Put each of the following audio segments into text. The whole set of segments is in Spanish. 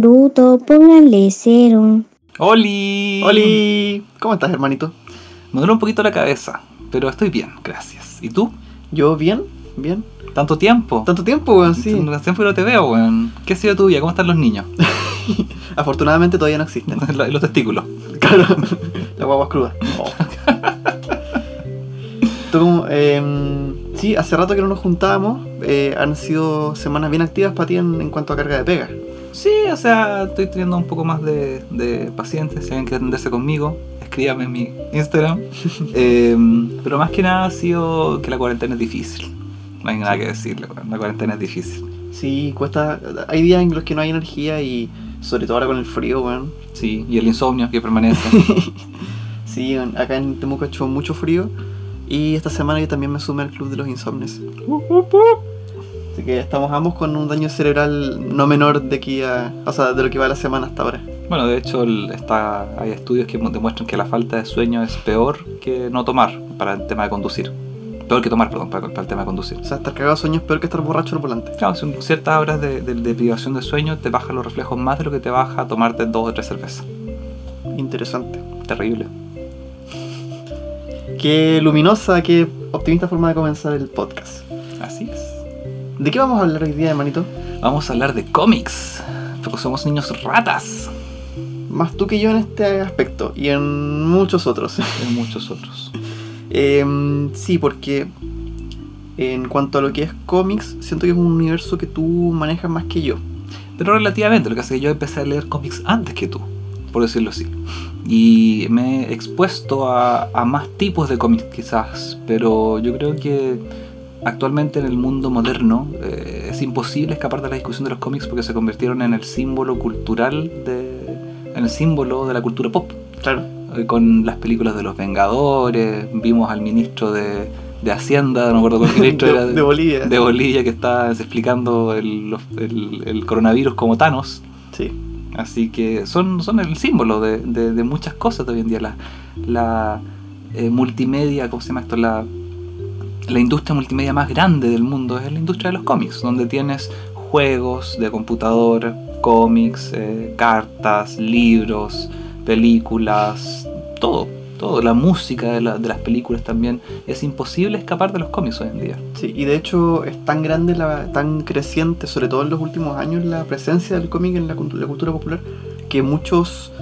Bruto, pónganle cero. ¡Oli! ¡Oli! ¿Cómo estás, hermanito? Me duele un poquito la cabeza, pero estoy bien, gracias. ¿Y tú? Yo bien, bien. ¿Tanto tiempo? ¿Tanto tiempo, weón? Sí. Tanto tiempo que no te veo, weón. ¿Qué ha sido tu vida? ¿Cómo están los niños? Afortunadamente todavía no existen. Los los testículos. Claro, la guagua cruda. Tú em, sí, hace rato que no nos juntábamos. eh, han sido semanas bien activas para ti en, en cuanto a carga de pega. Sí, o sea, estoy teniendo un poco más de, de paciencia. Si alguien quiere atenderse conmigo, escríbame en mi Instagram. Em, pero más que nada ha sido que la cuarentena es difícil. No hay nada que decirle. La cuarentena es difícil. Sí, cuesta. Hay días en los que no hay energía y sobre todo ahora con el frío, weón. Sí, y el insomnio que permanece. Sí, acá en Temuco ha hecho mucho frío y esta semana yo también me sumé al club de los insomnes. Así que estamos ambos con un daño cerebral no menor de aquí a, o sea, de lo que va la semana hasta ahora. Bueno, de hecho el- está, hay estudios que mu- demuestran que la falta de sueño es peor que no tomar para el tema de conducir. Peor que tomar, perdón, para, para el tema de conducir. O sea, estar cagado de sueño es peor que estar borracho al volante. Claro, si un- ciertas horas de, de- de privación de sueño te bajan los reflejos más de lo que te baja tomarte dos o tres cervezas. Interesante. Terrible. Qué luminosa, qué optimista forma de comenzar el podcast. Así es. ¿De qué vamos a hablar hoy día, hermanito? Vamos a hablar de cómics. Porque somos niños ratas. Más tú que yo en este aspecto y en muchos otros. Y muchos otros. Em, sí, porque en cuanto a lo que es cómics, siento que es un universo que tú manejas más que yo. Pero relativamente, lo que hace que yo empecé a leer cómics antes que tú, por decirlo así. Y me he expuesto a, a más tipos de cómics quizás, pero yo creo que actualmente en el mundo moderno eh, es imposible escapar de la discusión de los cómics porque se convirtieron en el símbolo cultural, de, en el símbolo de la cultura pop. Claro. Eh, Con las películas de los Vengadores, vimos al ministro de, de Hacienda, no me acuerdo cuál ministro era, De, de Bolivia. de Bolivia que está explicando el, el- el coronavirus como Thanos. Sí. Así que son, son el símbolo de, de- de muchas cosas de hoy en día. La, la eh, multimedia, ¿cómo se llama esto? La, la industria multimedia más grande del mundo es la industria de los cómics, donde tienes juegos de computador, cómics, eh, cartas, libros, películas, todo. Todo, la música de, la- de las películas también. Es imposible escapar de los cómics hoy en día. Sí, y de hecho es tan grande, la, tan creciente, sobre todo en los últimos años, la presencia del cómic en la, cultu- la cultura popular, que muchos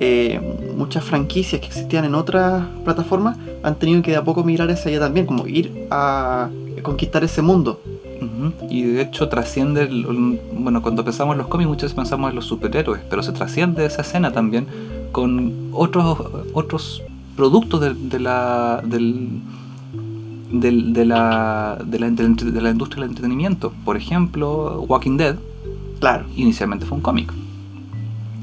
eh, muchas franquicias que existían en otras plataformas han tenido que de a poco migrar hacia allá también, como ir a conquistar ese mundo. Y de hecho trasciende, el- bueno, cuando pensamos en los cómics muchas veces pensamos en los superhéroes, pero se trasciende esa escena también con otros otros productos de, de la del, del- de, la, de, la, de la industria del entretenimiento. Por ejemplo, Walking Dead Claro. inicialmente fue un cómic.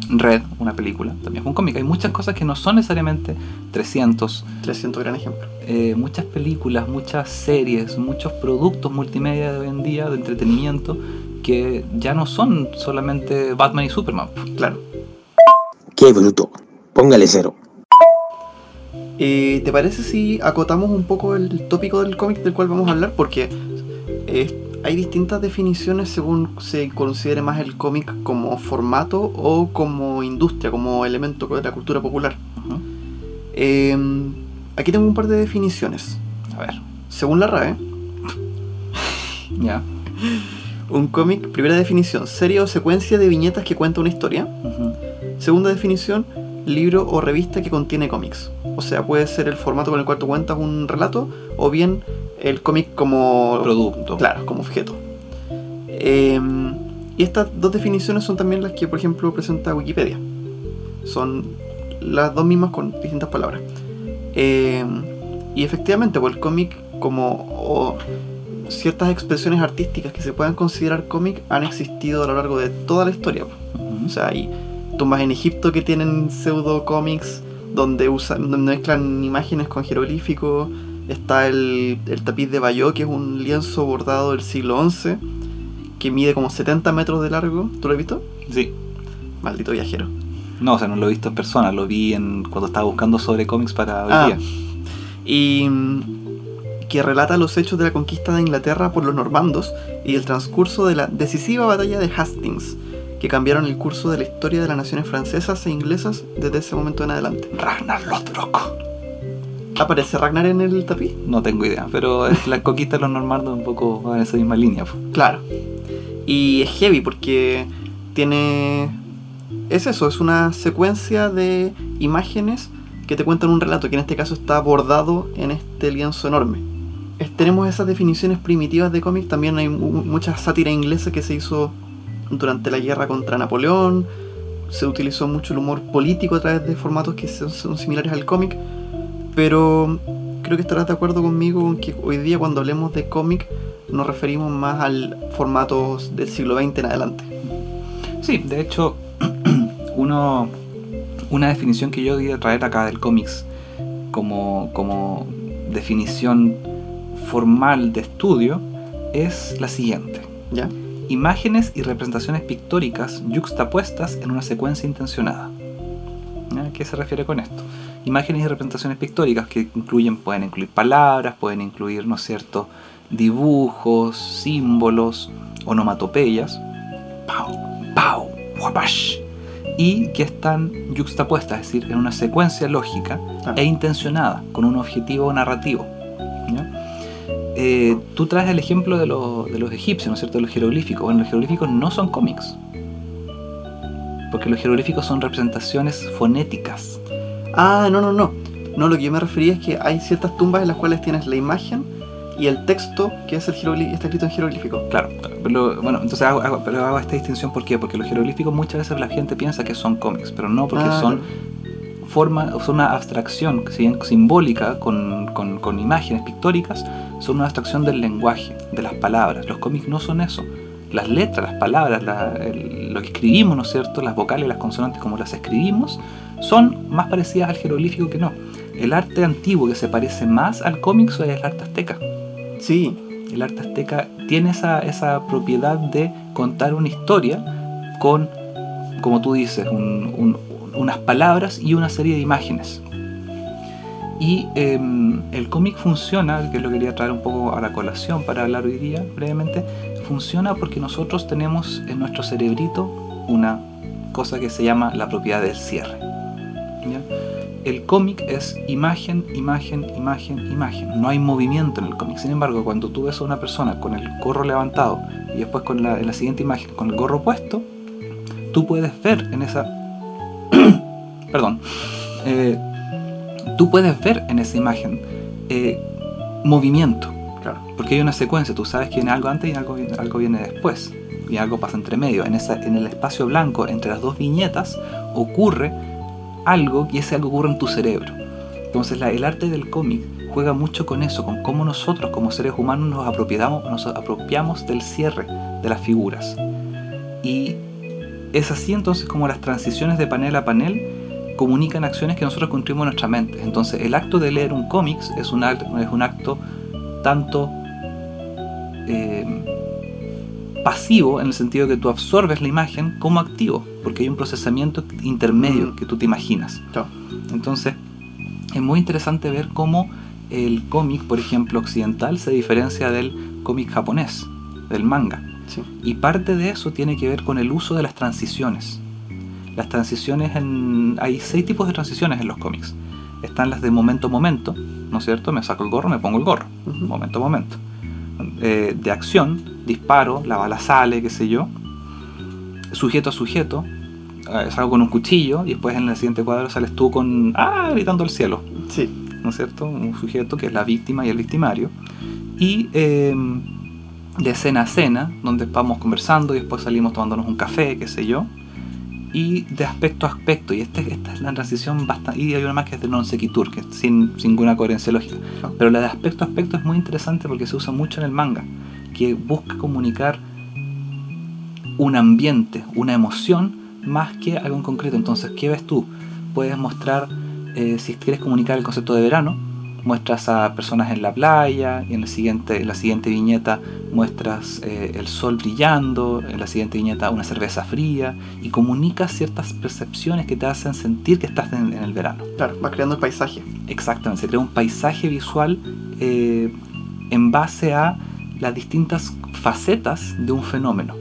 Red, una película, también fue un cómic. Hay muchas cosas que no son necesariamente 300, 300 gran ejemplo. eh, muchas películas, muchas series, muchos productos multimedia de hoy en día de entretenimiento que ya no son solamente Batman y Superman. Claro. Qué bruto. Póngale cero. Eh, ¿Te parece si acotamos un poco el tópico del cómic del cual vamos a hablar? Porque eh, hay distintas definiciones según se considere más el cómic como formato o como industria, como elemento de la cultura popular. Eh, aquí tengo un par de definiciones. A ver, Según la RAE, ya. un cómic, primera definición, serie o secuencia de viñetas que cuenta una historia. Segunda definición, libro o revista que contiene cómics. O sea, puede ser el formato con el cual tú cuentas un relato o bien el cómic como Producto. Claro, como objeto. Eh, y estas dos definiciones son también las que, por ejemplo, presenta Wikipedia. Son las dos mismas con distintas palabras. Eh, y efectivamente, pues el cómic como ciertas expresiones artísticas que se puedan considerar cómic han existido a lo largo de toda la historia. pues. O sea, hay tumbas en Egipto que tienen pseudo cómics donde usan, donde mezclan imágenes con jeroglíficos. Está el, el tapiz de Bayeux, que es un lienzo bordado del siglo XI, que mide como 70 metros de largo. ¿Tú lo has visto? Sí. Maldito viajero. No, o sea, no lo he visto en persona, lo vi en cuando estaba buscando sobre cómics para hoy Ah. día. Y mm, que relata los hechos de la conquista de Inglaterra por los normandos y el transcurso de la decisiva batalla de Hastings, que cambiaron el curso de la historia de las naciones francesas e inglesas desde ese momento en adelante. Ragnar Lothbrok. ¿Aparece Ragnar en el tapiz? No tengo idea, pero es la coquita de los normandos un poco va en esa misma línea. po. Claro. Y es heavy porque tiene... Es eso, es una secuencia de imágenes que te cuentan un relato que en este caso está bordado en este lienzo enorme. Es- tenemos esas definiciones primitivas de cómic, también hay mu- mucha sátira inglesa que se hizo durante la guerra contra Napoleón, se utilizó mucho el humor político a través de formatos que son, son similares al cómic, pero creo que estarás de acuerdo conmigo con que hoy día cuando hablemos de cómic nos referimos más al formato del siglo XX en adelante. Sí, de hecho, uno, una definición que yo quería traer acá del cómics como, como definición formal de estudio es la siguiente. ¿Ya? Imágenes y representaciones pictóricas yuxtapuestas en una secuencia intencionada. ¿Ya? ¿Qué se refiere con esto? Imágenes y representaciones pictóricas que incluyen, pueden incluir palabras, pueden incluir, ¿no es cierto?, dibujos, símbolos, onomatopeyas, pau, pau, guapash, y que están yuxtapuestas, es decir, en una secuencia lógica Claro. e intencionada, con un objetivo narrativo. Eh, tú traes el ejemplo de, los- de los egipcios, ¿no es cierto?, de los jeroglíficos. Bueno, los jeroglíficos no son cómics, porque los jeroglíficos son representaciones fonéticas. Ah, no, no, no. No, lo que yo me refería es que hay ciertas tumbas en las cuales tienes la imagen y el texto que es el está escrito en jeroglífico. Claro, pero, bueno, entonces hago, hago- pero hago esta distinción, ¿por qué? Porque los jeroglíficos muchas veces la gente piensa que son cómics, pero no, porque Ah, son forma, son una abstracción, bien simbólica, con, con- con imágenes pictóricas, son una abstracción del lenguaje, de las palabras. Los cómics no son eso. Las letras, las palabras, la- el- lo que escribimos, ¿no es cierto? Las vocales, las consonantes, como las escribimos, son más parecidas al jeroglífico que no. El arte antiguo que se parece más al cómic es el arte azteca. Sí, El arte azteca tiene esa, esa propiedad de contar una historia con, como tú dices, un- un- unas palabras y una serie de imágenes. Y em, el cómic funciona, que lo quería traer un poco a la colación para hablar hoy día brevemente, funciona porque nosotros tenemos en nuestro cerebrito una cosa que se llama la propiedad del cierre. ¿Ya? El cómic es imagen, imagen, imagen, imagen. No hay movimiento en el cómic. Sin embargo, cuando tú ves a una persona con el gorro levantado y después con la, en la siguiente imagen con el gorro puesto, tú puedes ver en esa... Perdón. Eh, tú puedes ver en esa imagen eh, movimiento. claro. Porque hay una secuencia, tú sabes que viene algo antes y algo, viene- algo viene después. Y algo pasa entre medio. En, esa, en el espacio blanco, entre las dos viñetas, ocurre algo y ese algo ocurre en tu cerebro. Entonces el arte del cómic juega mucho con eso, con cómo nosotros como seres humanos nos apropiamos, nos apropiamos del cierre de las figuras. Y es así entonces como las transiciones de panel a panel comunican acciones que nosotros construimos en nuestra mente. Entonces el acto de leer un cómics es un acto, es un acto tanto eh, pasivo en el sentido que tú absorbes la imagen como activo, porque hay un procesamiento intermedio Mm. que tú te imaginas. Entonces es muy interesante ver cómo el cómic, por ejemplo, occidental se diferencia del cómic japonés, del manga. Sí. Y parte de eso tiene que ver con el uso de las transiciones. Las transiciones en... Hay seis tipos de transiciones en los cómics. Están las de momento a momento, ¿no es cierto? Me saco el gorro, me pongo el gorro. Momento a momento. Eh, de acción, disparo, la bala sale, qué sé yo. Sujeto a sujeto, eh, salgo con un cuchillo y después en el siguiente cuadro sales tú con... ¡Ah! gritando al cielo. Sí, ¿no es cierto? Un sujeto que es la víctima y el victimario. Y eh, de escena a escena, donde vamos conversando y después salimos tomándonos un café, qué sé yo. Y de aspecto a aspecto. Y este- esta es la transición bastante... Y hay una más que es de non sequitur, que es sin, sin ninguna coherencia lógica. Pero la de aspecto a aspecto es muy interesante porque se usa mucho en el manga, que busca comunicar un ambiente, una emoción, más que algo en concreto. Entonces, ¿qué ves tú? Puedes mostrar, eh, si quieres comunicar el concepto de verano, muestras a personas en la playa, y en, el siguiente, en la siguiente viñeta muestras eh, el sol brillando, en la siguiente viñeta una cerveza fría, y comunicas ciertas percepciones que te hacen sentir que estás en- en el verano. claro, vas creando el paisaje. Exactamente, se crea un paisaje visual eh, en base a las distintas facetas de un fenómeno.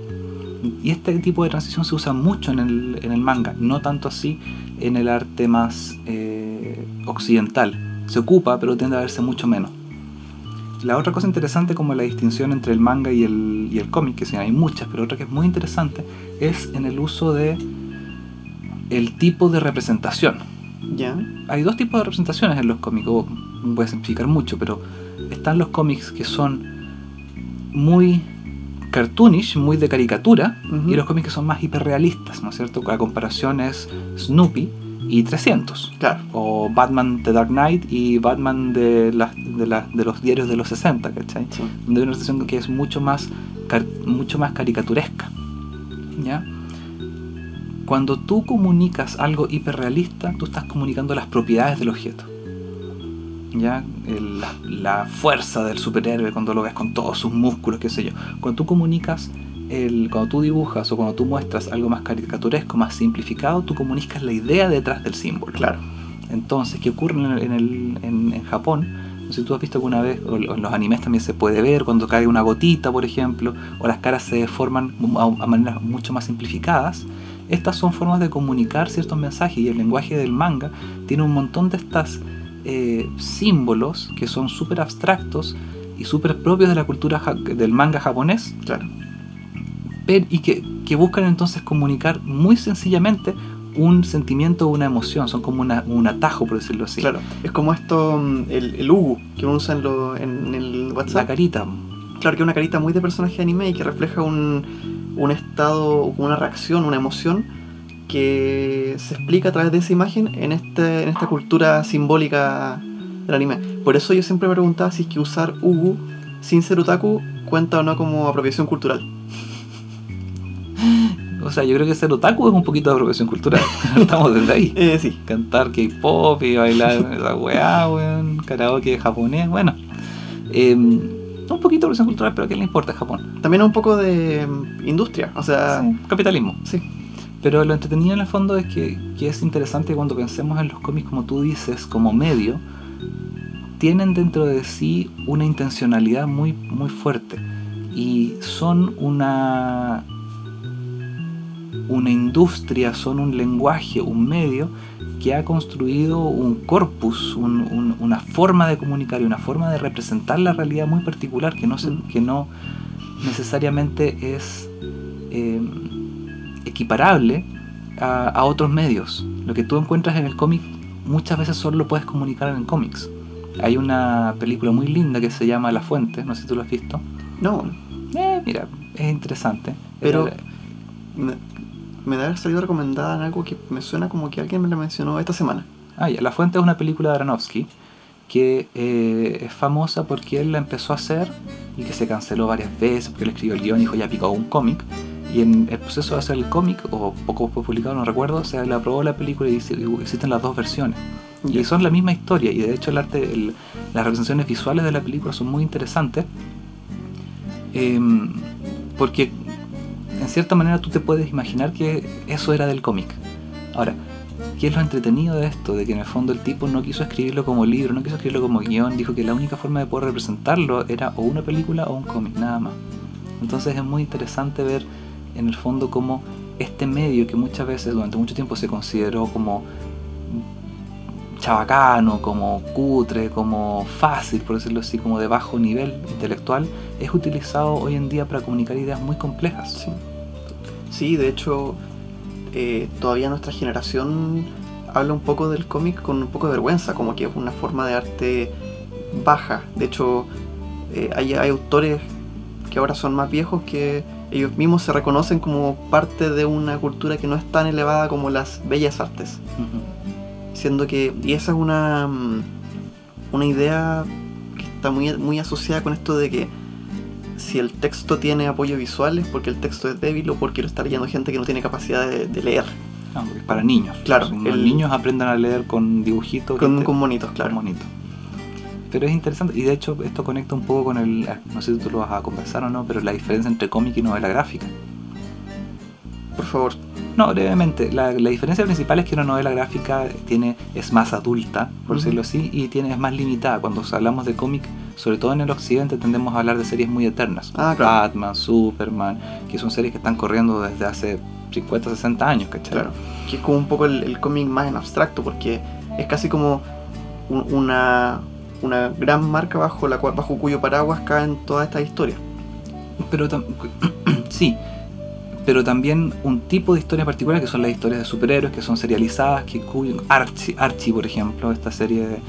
Y este tipo de transición se usa mucho en el, en el manga, no tanto así en el arte más eh, occidental. Se ocupa, pero tiende a verse mucho menos. La otra cosa interesante como la distinción entre el manga y el, y el cómic, que sí hay muchas, pero otra que es muy interesante, es en el uso de el tipo de representación. Ya. Hay dos tipos de representaciones en los cómics, voy a simplificar mucho, pero están los cómics que son muy cartoonish, muy de caricatura, Ujú. y los cómics que son más hiperrealistas, ¿no es cierto? La comparación es Snoopy y 300, Claro. o Batman The Dark Knight y Batman de, las- de, la- de los diarios de los 60, ¿cachai? Sí. donde hay una representación que es mucho más, car- mucho más caricaturesca. ¿ya? Cuando tú comunicas algo hiperrealista, tú estás comunicando las propiedades del objeto. ¿ya? El- la, la fuerza del superhéroe cuando lo ves con todos sus músculos, qué sé yo. Cuando tú comunicas, el, cuando tú dibujas o cuando tú muestras algo más caricaturesco, más simplificado, tú comunicas la idea detrás del símbolo. Claro. Entonces, ¿qué ocurre en, el- en el- en- en Japón? No sé si tú has visto alguna vez, o en los animes también se puede ver, cuando cae una gotita, por ejemplo, o las caras se deforman a, a maneras mucho más simplificadas. Estas son formas de comunicar ciertos mensajes y el lenguaje del manga tiene un montón de estas eh, símbolos que son súper abstractos y súper propios de la cultura del manga japonés Claro. Pero- y que, que buscan entonces comunicar muy sencillamente un sentimiento o una emoción, son como una- un atajo, por decirlo así. Claro. Es como esto, mm, el, el Ugu que uno usa en, lo- en el La WhatsApp. carita. Claro que es una carita muy de personaje de anime y que refleja un, un estado, una reacción, una emoción que se explica a través de esa imagen en, este, en esta cultura simbólica del anime. Por eso yo siempre me preguntaba si es que usar Ugu sin ser otaku cuenta o no como apropiación cultural. O sea, yo creo que ser otaku es un poquito de apropiación cultural. Estamos desde ahí. Eh, sí, Cantar K-pop y bailar esa weá, weón. Karaoke japonés, bueno. Eh, un poquito de apropiación cultural, pero ¿qué le importa a Japón? también un poco de mm, industria, o sea, Sí, capitalismo. sí, Pero lo entretenido en el fondo es que, que es interesante cuando pensemos en los cómics, como tú dices, como medio, tienen dentro de sí una intencionalidad muy, muy fuerte. Y son una, una industria, son un lenguaje, un medio que ha construido un corpus, un- un- una forma de comunicar y una forma de representar la realidad muy particular que no, se- que no necesariamente es eh, equiparable a, a otros medios. Lo que tú encuentras en el cómic muchas veces solo lo puedes comunicar en cómics. Hay una película muy linda que se llama La Fuente, no sé si tú lo has visto. no, Eh, mira, es interesante. Pero- Eh, me, debe haber salido recomendada en algo que me suena como que alguien me la mencionó esta semana. Ah, ya, La Fuente es una película de Aronofsky que eh, es famosa porque él la empezó a hacer y que se canceló varias veces porque él escribió el guion y dijo ya picó un cómic. Y en el proceso de hacer el cómic, o poco después publicado, no recuerdo, se le aprobó la película y dice- existen las dos versiones. Y son la misma historia, y de hecho el arte, el- las representaciones visuales de la película son muy interesantes. em, porque en cierta manera tú te puedes imaginar que eso era del cómic. Ahora, ¿qué es lo entretenido de esto? De que en el fondo el tipo no quiso escribirlo como libro, no quiso escribirlo como guion, dijo que la única forma de poder representarlo era o una película o un cómic, nada más. Entonces es muy interesante ver en el fondo cómo este medio que muchas veces durante mucho tiempo se consideró como chabacano, como cutre, como fácil, por decirlo así, como de bajo nivel intelectual, es utilizado hoy en día para comunicar ideas muy complejas. Sí, sí de hecho, eh, todavía nuestra generación habla un poco del cómic con un poco de vergüenza, como que es una forma de arte baja. De hecho, eh, hay, hay autores que ahora son más viejos que ellos mismos se reconocen como parte de una cultura que no es tan elevada como las bellas artes. Siendo que, y esa es una, mm, una idea que está muy, muy asociada con esto de que si el texto tiene apoyo visual es porque el texto es débil o porque lo está leyendo gente que no tiene capacidad de, de leer. Ah, porque es para niños. Claro, los el- niños aprendan a leer con dibujitos. Con, con monitos, Con claro. monitos. Pero es interesante, y de hecho esto conecta un poco con el, ah, no sé si tú lo vas a conversar o no, pero la diferencia entre cómic y novela gráfica. Por favor. No, brevemente, la, la diferencia principal es que una novela gráfica tiene, es más adulta, por decirlo así, y tiene, es más limitada. Cuando hablamos de cómic, sobre todo en el occidente tendemos a hablar de series muy eternas. Ah, claro. Batman, Superman, que son series que están corriendo desde hace 50, 60 años, ¿cachai? Claro, que es como un poco el, el cómic más en abstracto, porque es casi como un- una, una gran marca bajo la cual, bajo cuyo paraguas caen todas estas historias. Pero sí, pero también un tipo de historia particular que son las historias de superhéroes que son serializadas, que Archie, Archie por ejemplo, esta serie eh,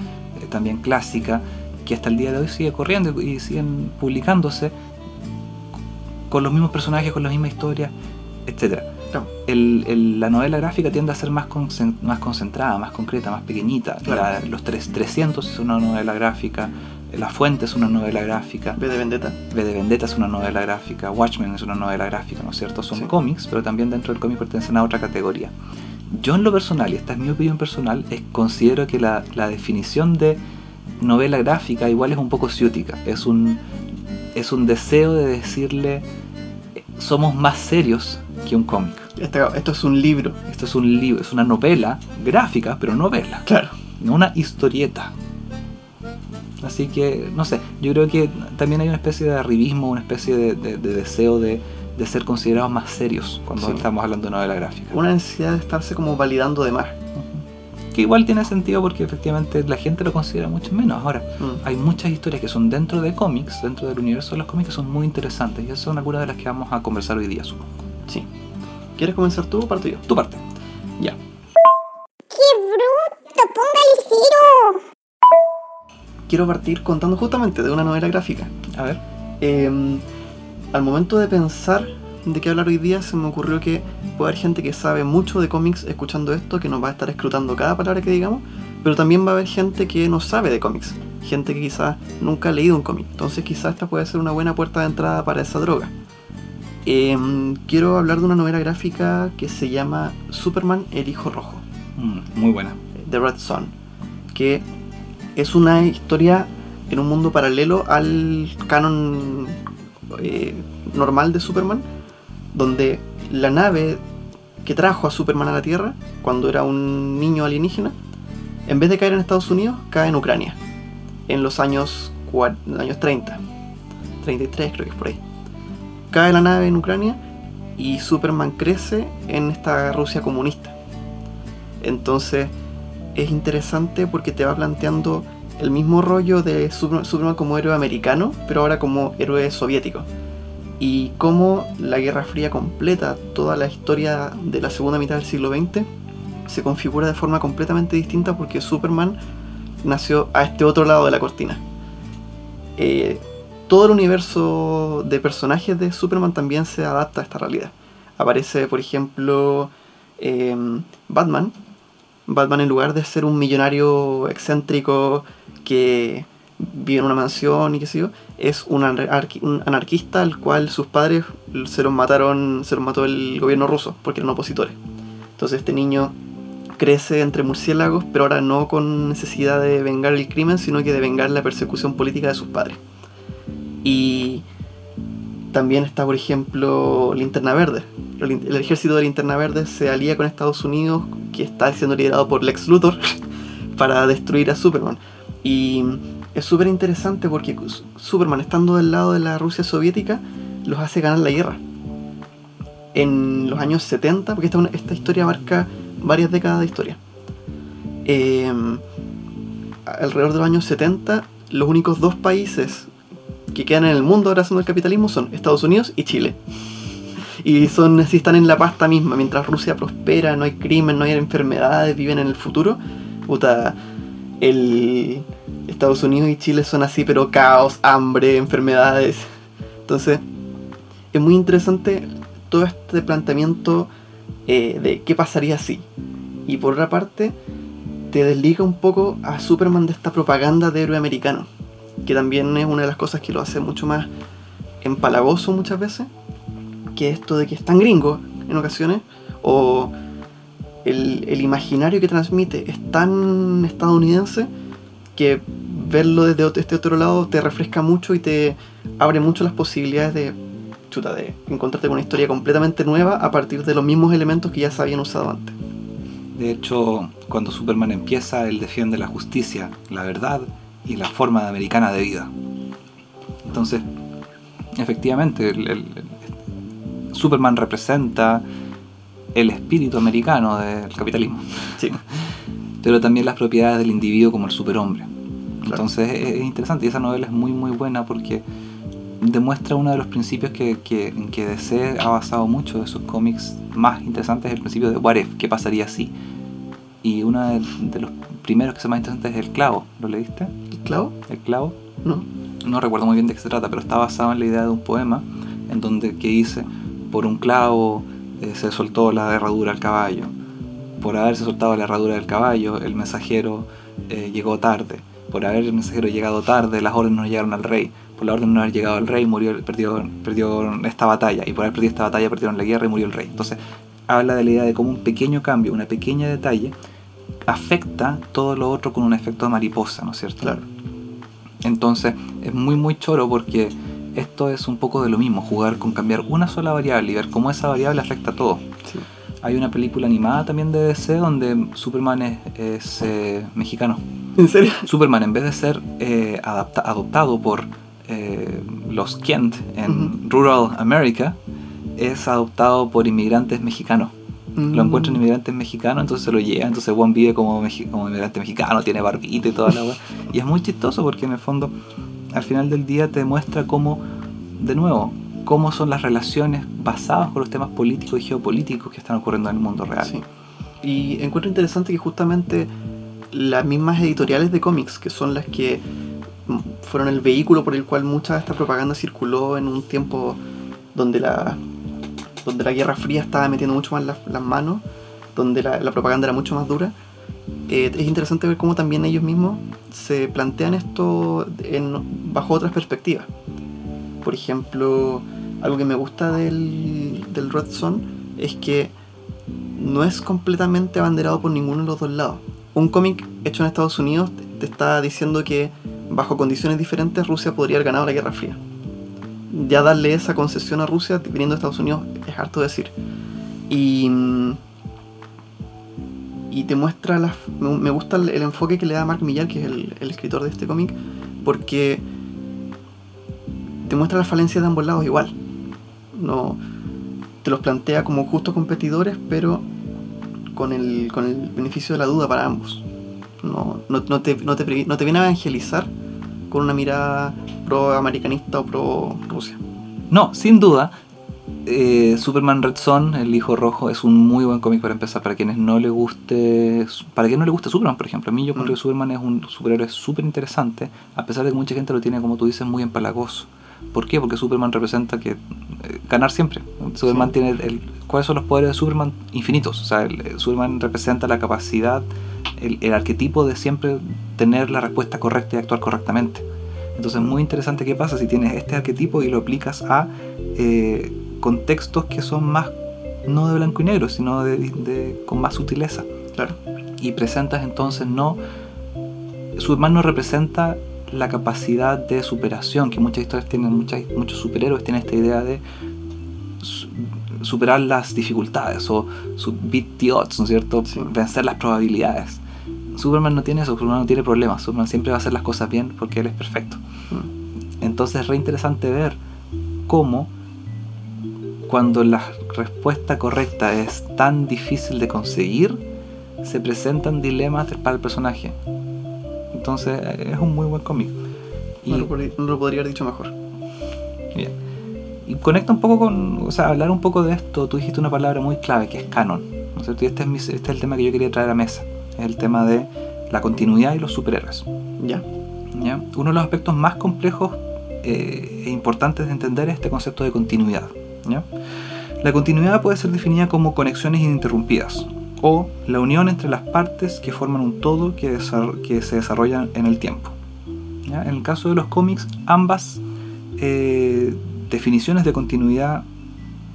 también clásica, que hasta el día de hoy sigue corriendo y siguen publicándose con los mismos personajes, con la misma historia, etcétera. Claro. El- el- la novela gráfica tiende a ser más, más concentrada, más concreta, más pequeñita. Claro. La- los tres- 300 es una novela gráfica, La Fuente es una novela gráfica, V de Vendetta. V de Vendetta es una novela gráfica, Watchmen es una novela gráfica, ¿no es cierto? Son Sí. cómics, pero también dentro del cómic pertenecen a otra categoría. Yo en lo personal, y esta es mi opinión personal, es, considero que la, la definición de novela gráfica igual es un poco ciútica. Es un, es un deseo de decirle, somos más serios que un cómic. Este- esto es un libro. Esto es un libro, es una novela gráfica, pero novela Claro. no una historieta. Así que, no sé, yo creo que también hay una especie de arribismo, una especie de, de- de deseo de, de ser considerados más serios cuando Sí. estamos hablando de novela gráfica. Una necesidad de estarse como validando de más. Que igual tiene sentido porque efectivamente la gente lo considera mucho menos. Ahora, Mm. hay muchas historias que son dentro de cómics, dentro del universo de los cómics, que son muy interesantes y esas son algunas de las que vamos a conversar hoy día, supongo. Sí. ¿Quieres comenzar tú o parto yo? Tu parte. Ya. ¡Qué bruto! ¡Póngale cero! Quiero partir contando justamente de una novela gráfica. A ver. Eh, al momento de pensar de qué hablar hoy día, se me ocurrió que puede haber gente que sabe mucho de cómics escuchando esto, que nos va a estar escrutando cada palabra que digamos, pero también va a haber gente que no sabe de cómics, gente que quizás nunca ha leído un cómic. Entonces quizás esta puede ser una buena puerta de entrada para esa droga. Eh, quiero hablar de una novela gráfica que se llama Superman el Hijo Rojo. Mm, muy buena. The Red Son, que es una historia en un mundo paralelo al canon eh, normal de Superman, donde la nave que trajo a Superman a la Tierra, cuando era un niño alienígena, en vez de caer en Estados Unidos, cae en Ucrania, en los años, años 30, 33 creo que es por ahí. Cae la nave en Ucrania y Superman crece en esta Rusia comunista. Entonces es interesante porque te va planteando el mismo rollo de Super- Superman como héroe americano, pero ahora como héroe soviético. Y cómo la Guerra Fría completa toda la historia de la segunda mitad del siglo XX se configura de forma completamente distinta porque Superman nació a este otro lado de la cortina. Eh, todo el universo de personajes de Superman también se adapta a esta realidad. Aparece, por ejemplo, em, Batman, Batman en lugar de ser un millonario excéntrico que vive en una mansión y qué sé yo, es un, anarqui- un anarquista al cual sus padres se los mataron, se los mató el gobierno ruso porque eran opositores. Entonces este niño crece entre murciélagos, pero ahora no con necesidad de vengar el crimen, sino que de vengar la persecución política de sus padres. Y también está, por ejemplo, Linterna Verde. El, el ejército de Linterna Verde se alía con Estados Unidos, que está siendo liderado por Lex Luthor, para destruir a Superman. Y es súper interesante porque Su- Superman, estando del lado de la Rusia soviética, los hace ganar la guerra. En los años 70, porque esta, esta historia abarca varias décadas de historia. Eh, alrededor de los años 70, los únicos dos países que quedan en el mundo abrazando el capitalismo son Estados Unidos y Chile. Y son así están en la pasta misma, mientras Rusia prospera, no hay crimen, no hay enfermedades, viven en el futuro. Puta, el Estados Unidos y Chile son así, pero caos, hambre, enfermedades. Entonces, es muy interesante todo este planteamiento eh, de qué pasaría si. Y por otra parte, te desliga un poco a Superman de esta propaganda de héroe americano, que también es una de las cosas que lo hace mucho más empalagoso muchas veces, que esto de que es tan gringo en ocasiones, o el, el imaginario que transmite es tan estadounidense, que verlo desde ot- este otro lado te refresca mucho y te abre mucho las posibilidades de, chuta, de encontrarte con una historia completamente nueva a partir de los mismos elementos que ya se habían usado antes. De hecho, cuando Superman empieza, él defiende la justicia, la verdad y la forma americana de vida. Entonces, efectivamente, el- el- el- Superman representa el espíritu americano del capitalismo, Sí, pero también las propiedades del individuo como el superhombre. Claro. Entonces es, es interesante y esa novela es muy muy buena porque demuestra uno de los principios que, que, en que DC ha basado mucho de sus cómics más interesantes, es el principio de What If, ¿qué pasaría si? Y uno de, de los primeros que es más interesante es El Clavo, ¿lo leíste? ¿el clavo? El Clavo. No. no recuerdo muy bien de qué se trata, pero está basado en la idea de un poema en donde que dice, por un clavo eh, se soltó la herradura al caballo, por haberse soltado la herradura del caballo, el mensajero eh, llegó tarde, por haber el mensajero llegado tarde, las órdenes no llegaron al rey, por la orden de no haber llegado al rey, murió, perdió, perdió esta batalla, y por haber perdido esta batalla perdieron la guerra y murió el rey. Entonces, habla de la idea de cómo un pequeño cambio, una pequeña detalle, afecta todo lo otro con un efecto de mariposa, ¿no es cierto? Claro. Entonces es muy muy choro porque esto es un poco de lo mismo, jugar con cambiar una sola variable y ver cómo esa variable afecta a todo. Sí. Hay una película animada también de DC donde Superman es, es, eh, mexicano. ¿En serio? Superman en vez de ser eh, adapta- adoptado por eh, los Kent en Rural America, es adoptado por inmigrantes mexicanos. Lo Mm. encuentran inmigrantes mexicanos, entonces se lo lleva, entonces Juan vive como, como inmigrante mexicano, tiene barbita y toda la weá. Y es muy chistoso porque en el fondo, al final del día te muestra cómo, de nuevo, cómo son las relaciones basadas con los temas políticos y geopolíticos que están ocurriendo en el mundo real. Sí. Y encuentro interesante que justamente las mismas editoriales de cómics, que son las que fueron el vehículo por el cual mucha de esta propaganda circuló en un tiempo donde la, donde la Guerra Fría estaba metiendo mucho más las, las manos, donde la, la propaganda era mucho más dura. eh, es interesante ver cómo también ellos mismos se plantean esto en- bajo otras perspectivas. Por ejemplo, algo que me gusta del, del Red Son es que no es completamente abanderado por ninguno de los dos lados. Un cómic hecho en Estados Unidos te- está diciendo que bajo condiciones diferentes Rusia podría haber ganado la Guerra Fría. Ya darle esa concesión a Rusia viniendo de Estados Unidos es harto decir. Y, y te muestra las... Me, me gusta el, el enfoque que le da Mark Millar, que es el, el escritor de este cómic, porque te muestra las falencias de ambos lados igual. No, te los plantea como justos competidores, pero con el, con el beneficio de la duda para ambos. No, no, no te, no, te, no te viene a evangelizar con una mirada pro-americanista o pro-Rusia. No, sin duda, eh, Superman Red Son, el hijo rojo, es un muy buen cómic para empezar. Para quienes no le guste, para quien no le guste Superman, por ejemplo, a mí yo creo Mm. que Superman es un superhéroe súper interesante, a pesar de que mucha gente lo tiene, como tú dices, muy empalagoso. ¿Por qué? Porque Superman representa que eh, ganar siempre. Superman Sí. tiene el, ¿cuáles son los poderes de Superman? Infinitos. O sea, el- Superman representa la capacidad, el, el arquetipo de siempre tener la respuesta correcta y actuar correctamente. Entonces es muy interesante qué pasa si tienes este arquetipo y lo aplicas a eh, contextos que son más, no de blanco y negro, sino de, de- con más sutileza. Claro. Y presentas entonces no... Superman no representa la capacidad de superación que muchas historias tienen, muchas, muchos superhéroes tienen esta idea de su- superar las dificultades o su beat the odds, ¿no es cierto? Sí. Vencer las probabilidades. Superman no tiene eso, Superman no tiene problemas, Superman siempre va a hacer las cosas bien porque él es perfecto. Mm. Entonces es re interesante ver cómo cuando la respuesta correcta es tan difícil de conseguir, se presentan dilemas para el personaje. Entonces es un muy buen cómic. Y, No, lo, podría- no lo podría haber dicho mejor. bien. y conecta un poco con, o sea, hablar un poco de esto, tú dijiste una palabra muy clave que es canon. ¿no es cierto? Y este es, mi- este es el tema que yo quería traer a mesa. Es el tema de la continuidad y los superhéroes. Ya. ¿ya? Uno de los aspectos más complejos eh, e importantes de entender es este concepto de continuidad. ¿ya? La continuidad puede ser definida como conexiones ininterrumpidas o la unión entre las partes que forman un todo que, se desarrollan en el tiempo. En el caso de los cómics, ambas eh, definiciones de continuidad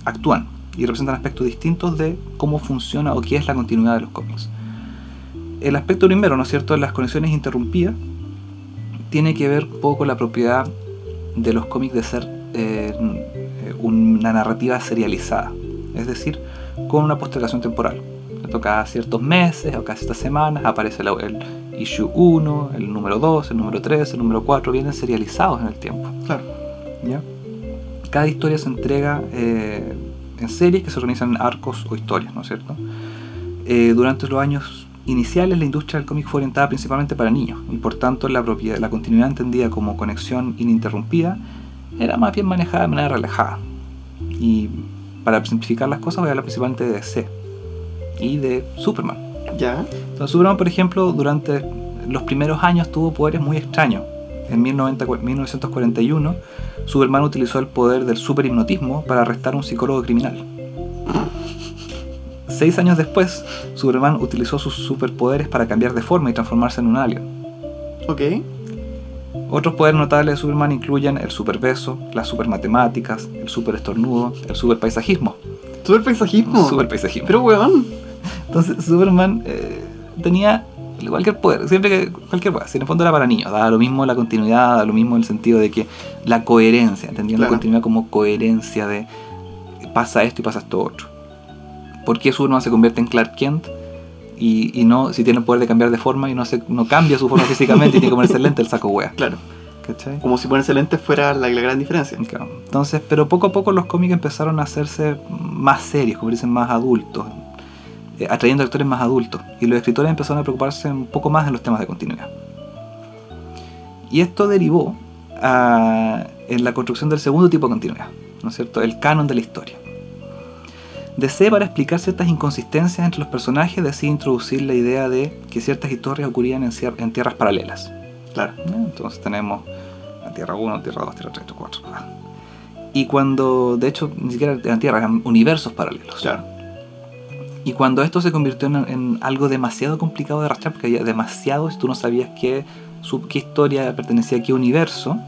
actúan y representan aspectos distintos de cómo funciona o qué es la continuidad de los cómics. El aspecto primero, ¿no es cierto?, de las conexiones interrumpidas, tiene que ver un poco con la propiedad de los cómics de ser eh, una narrativa serializada, es decir, con una postergación temporal. ¿Cierto? Cada ciertos meses o cada ciertas semanas aparece la- el issue 1, el número 2, el número 3, el número 4, vienen serializados en el tiempo. Claro. ¿ya? Cada historia se entrega eh, en series que se organizan en arcos o historias, ¿no es cierto? Eh, durante los años iniciales la industria del cómic fue orientada principalmente para niños y por tanto la, propiedad, la continuidad entendida como conexión ininterrumpida era más bien manejada de manera relajada. Y para simplificar las cosas voy a hablar principalmente de DC y de Superman. Ya. Entonces Superman, por ejemplo, durante los primeros años tuvo poderes muy extraños. En 1990 1941, Superman utilizó el poder del superhipnotismo para arrestar a un psicólogo criminal. Seis años después, Superman utilizó sus superpoderes para cambiar de forma y transformarse en un alien. Ok. Otros poderes notables de Superman incluyen el superbeso, las supermatemáticas, el superestornudo, el superpaisajismo. Super paisajismo. Superpaisajismo. Pero weón. Entonces Superman eh, tenía cualquier poder, siempre que cualquier poder, si en el fondo era para niños, daba lo mismo la continuidad, daba lo mismo el sentido de que la coherencia, entendiendo Claro. la continuidad como coherencia de pasa esto y pasa esto otro. ¿Por qué Superman se convierte en Clark Kent? Y, y no, si tiene el poder de cambiar de forma y no, se, no cambia su forma físicamente y tiene que ponerse lente, el saco wea. Claro. ¿Cachai? Como si ponerse lentes fuera la, la gran diferencia. Claro. Entonces, pero poco a poco los cómics empezaron a hacerse más serios, como dicen, más adultos, eh, atrayendo actores más adultos. Y los escritores empezaron a preocuparse un poco más en los temas de continuidad. Y esto derivó a- en la construcción del segundo tipo de continuidad, ¿no es cierto? El canon de la historia. DC, para explicar ciertas inconsistencias entre los personajes, decide introducir la idea de que ciertas historias ocurrían en, en tierras paralelas. Claro. Entonces tenemos la Tierra 1, Tierra 2, Tierra 3, Tierra 4. ah. Y cuando, de hecho, ni siquiera eran tierras, eran universos paralelos. Claro. Y cuando esto se convirtió en, algo demasiado complicado de rastrear, porque había demasiados y tú no sabías qué, historia pertenecía a qué universo,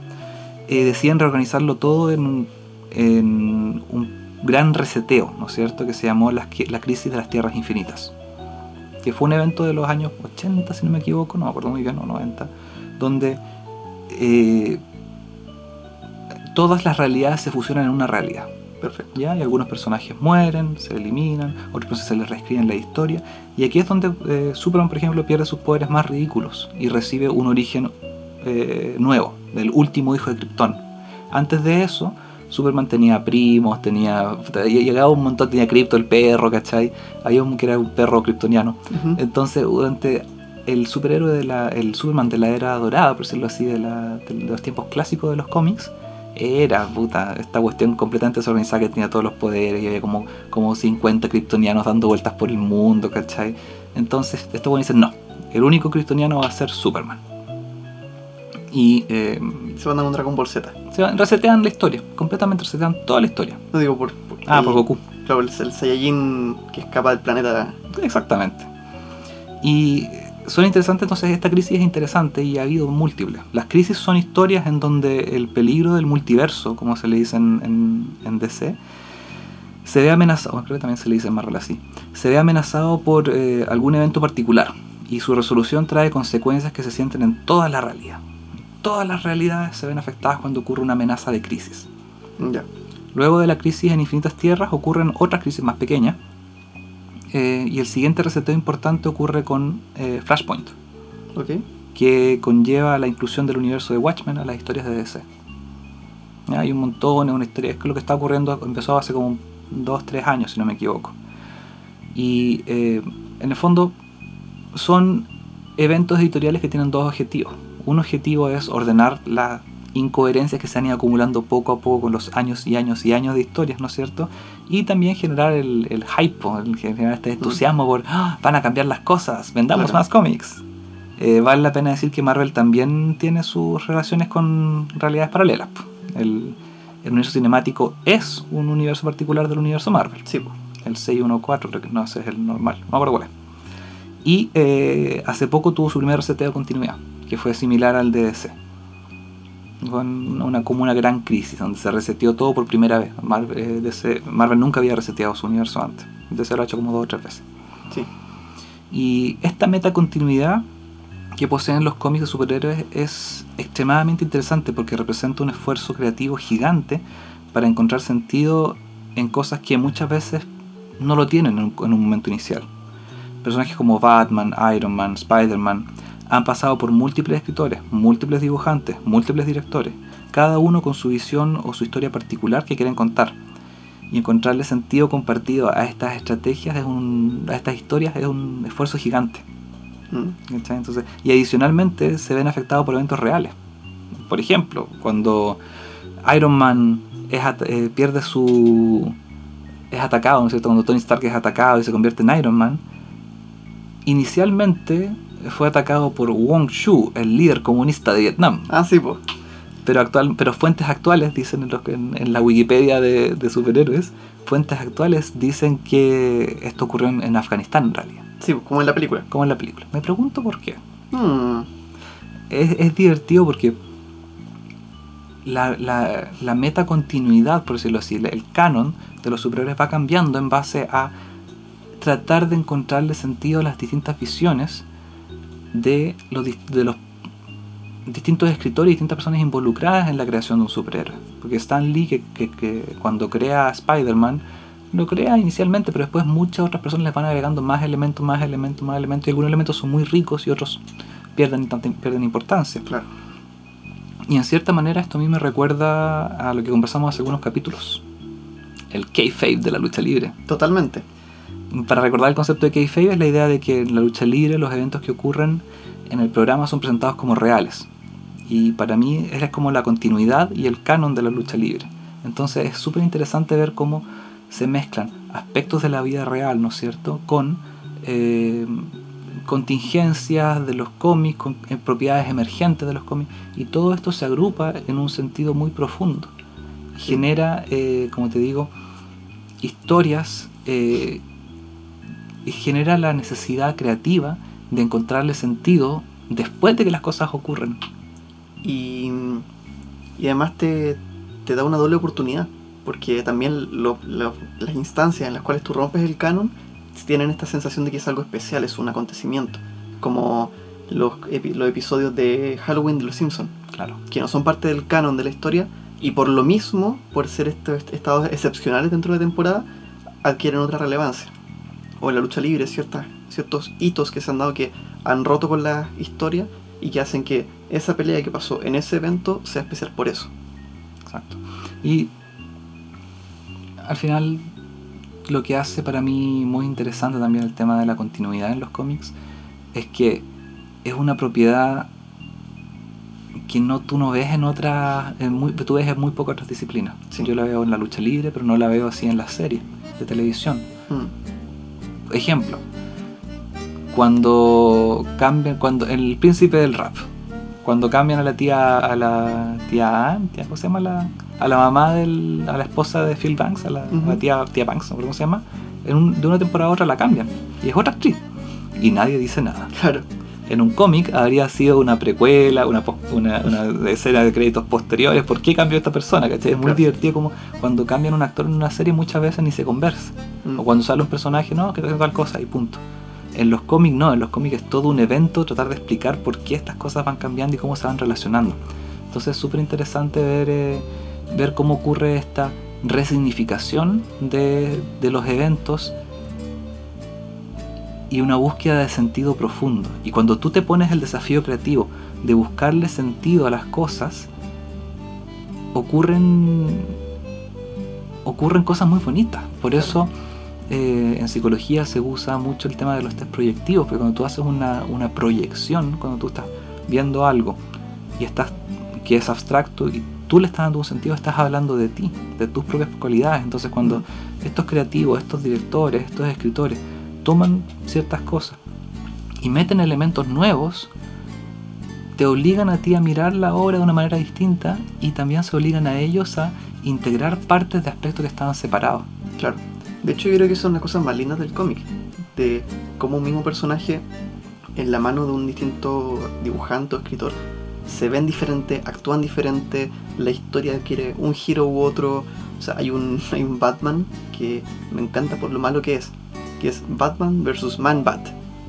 eh, deciden reorganizarlo todo en un, gran reseteo, ¿no es cierto? Que se llamó la, la crisis de las tierras infinitas. Que fue un evento de los años 80, si no me equivoco, no me acuerdo muy bien, no 90, donde eh, todas las realidades se fusionan en una realidad. Perfecto. ¿ya? Y algunos personajes mueren, se eliminan, otros se les reescriben la historia. Y aquí es donde eh, Superman, por ejemplo, pierde sus poderes más ridículos y recibe un origen eh, nuevo, del último hijo de Krypton. Antes de eso, Superman tenía primos, tenía. Llegaba un montón, tenía Krypto, el perro, ¿cachai? Había un que era un perro kryptoniano. Entonces, durante el superhéroe de la. el Superman de la era dorada, por decirlo así, de, la- de los tiempos clásicos de los cómics, era puta, esta cuestión completamente desorganizada que tenía todos los poderes y había como, como 50 kryptonianos dando vueltas por el mundo, ¿cachai? Entonces, estos buenos dicen, no, el único kryptoniano va a ser Superman. Y eh, Se van a un Dragon Ball Z. se van- resetean la historia, completamente resetean toda la historia. No digo por. por Ah, el- por Goku. Claro, el, el Saiyajin que escapa del planeta. Exactamente. Y son interesantes, entonces esta crisis es interesante y ha habido múltiples. Las crisis son historias en donde el peligro del multiverso, como se le dice en, en- en DC, se ve amenazado, creo que también se le dice en Marvel así, se ve amenazado por eh, algún evento particular y su resolución trae consecuencias que se sienten en toda la realidad. Todas las realidades se ven afectadas cuando ocurre una amenaza de crisis. Ya. Luego de la crisis en Infinitas Tierras ocurren otras crisis más pequeñas. Eh, y el siguiente reseteo importante ocurre con eh, Flashpoint, Ok. que conlleva la inclusión del universo de Watchmen a las historias de DC. Ya, Hay un montón, es una historia, es que lo que está ocurriendo empezó hace como 2-3 años, si no me equivoco. Y eh, en el fondo son eventos editoriales que tienen dos objetivos. Un objetivo es ordenar las incoherencias que se han ido acumulando poco a poco con los años y años y años de historias, ¿no es cierto? Y también generar el, el hype, el generar este entusiasmo por "Ah, van a cambiar las cosas, vendamos Claro. más cómics. Eh, vale la pena decir que Marvel también tiene sus relaciones con realidades paralelas. El, el universo cinemático es un universo particular del universo Marvel Sí, el 614, creo que no, ese es el normal, no me acuerdo cuál es. Y eh, hace poco tuvo su primer reseteo de continuidad, que fue similar al de DC. Fue una, una- como una gran crisis, donde se reseteó todo por primera vez. Marvel, eh, DC Marvel nunca había reseteado su universo antes. DC lo ha hecho como dos o tres veces. Sí. Y esta metacontinuidad que poseen los cómics de superhéroes es extremadamente interesante porque representa un esfuerzo creativo gigante para encontrar sentido en cosas que muchas veces no lo tienen en un, en un momento inicial. Personajes como Batman, Iron Man, Spider-Man han pasado por múltiples escritores, múltiples dibujantes, múltiples directores, cada uno con su visión o su historia particular que quieren contar. Y encontrarle sentido compartido a estas estrategias, es un, a estas historias, es un esfuerzo gigante. Mm. Entonces, y adicionalmente se ven afectados por eventos reales. Por ejemplo, cuando Iron Man es eh, pierde su. es atacado, ¿no es cierto? Cuando Tony Stark es atacado y se convierte en Iron Man, inicialmente fue atacado por Wong Shu, el líder comunista de Vietnam. Ah, sí, pues. Pero, actual, pero fuentes actuales dicen en, los- en- en la Wikipedia de, de superhéroes, fuentes actuales dicen que esto ocurrió en, en Afganistán en realidad, Sí, como en la película. como en la película. Me pregunto por qué. Mm. es, es divertido porque la, la, la metacontinuidad, por decirlo así, el canon de los superhéroes va cambiando en base a tratar de encontrarle sentido a las distintas visiones de los, de los distintos escritores y distintas personas involucradas en la creación de un superhéroe. Porque Stan Lee, que, que- que cuando crea a Spider-Man, lo crea inicialmente, pero después muchas otras personas les van agregando más elementos, más elementos, más elementos, y algunos elementos son muy ricos y otros pierden, pierden importancia. Claro. Y en cierta manera esto a mí me recuerda a lo que conversamos hace algunos capítulos. El kayfabe de la lucha libre. Totalmente. Para recordar el concepto de kayfabe es la idea de que en la lucha libre los eventos que ocurren en el programa son presentados como reales. Y para mí es como la continuidad y el canon de la lucha libre. Entonces es súper interesante ver cómo se mezclan aspectos de la vida real, ¿no es cierto?, con eh, contingencias de los cómics, con eh, propiedades emergentes de los cómics, y todo esto se agrupa en un sentido muy profundo. Genera, eh, como te digo, historias genera la necesidad creativa de encontrarle sentido después de que las cosas ocurren. Y, y además te, te da una doble oportunidad, porque también lo- lo- las instancias en las cuales tú rompes el canon tienen esta sensación de que es algo especial, es un acontecimiento, como los, epi- los episodios de Halloween de Los Simpsons, Claro. que no son parte del canon de la historia, y por lo mismo, por ser estos estados excepcionales dentro de la temporada, adquieren otra relevancia. O en la lucha libre, ciertas, ciertos hitos que se han dado que han roto con la historia y que hacen que esa pelea que pasó en ese evento sea especial por eso. Exacto. Y al final lo que hace para mí muy interesante también el tema de la continuidad en los cómics es que es una propiedad que no tú no ves en otras en muy, tú ves en muy pocas otras disciplinas Sí. yo la veo en la lucha libre pero no la veo así en las series de televisión Mm, ejemplo cuando cambian cuando el príncipe del rap cuando cambian a la tía a la tía tía, ¿cómo se llama la a la mamá del a la esposa de Phil Banks a la, a la Ujú. tía tía Banks no cómo se llama en un- de una temporada a otra la cambian y es otra actriz y nadie dice nada Claro. En un cómic habría sido una precuela, una, una, una escena de créditos posteriores. ¿Por qué cambió esta persona? ¿cachai? Es muy Claro. divertido como cuando cambian un actor en una serie muchas veces ni se conversa. Mm, O cuando sale un personaje, no, que tal cosa y punto. En los cómics no, en los cómics es todo un evento tratar de explicar por qué estas cosas van cambiando y cómo se van relacionando. Entonces es súper interesante ver, eh, ver cómo ocurre esta resignificación de, de los eventos y una búsqueda de sentido profundo. Y cuando tú te pones el desafío creativo de buscarle sentido a las cosas, ocurren ocurren cosas muy bonitas. Por eso eh, en psicología se usa mucho el tema de los test proyectivos, porque cuando tú haces una, una proyección, cuando tú estás viendo algo y estás que es abstracto y tú le estás dando un sentido, estás hablando de ti, de tus propias cualidades. Entonces cuando estos creativos, estos directores, estos escritores toman ciertas cosas y meten elementos nuevos, te obligan a ti a mirar la obra de una manera distinta y también se obligan a ellos a integrar partes de aspectos que estaban separados. Claro. De hecho, yo creo que son las cosas más lindas del cómic. De cómo un mismo personaje, en la mano de un distinto dibujante o escritor, se ven diferente, actúan diferente, la historia adquiere un giro u otro. O sea, hay un, hay un Batman que me encanta por lo malo que es, que es Batman versus Man Bat,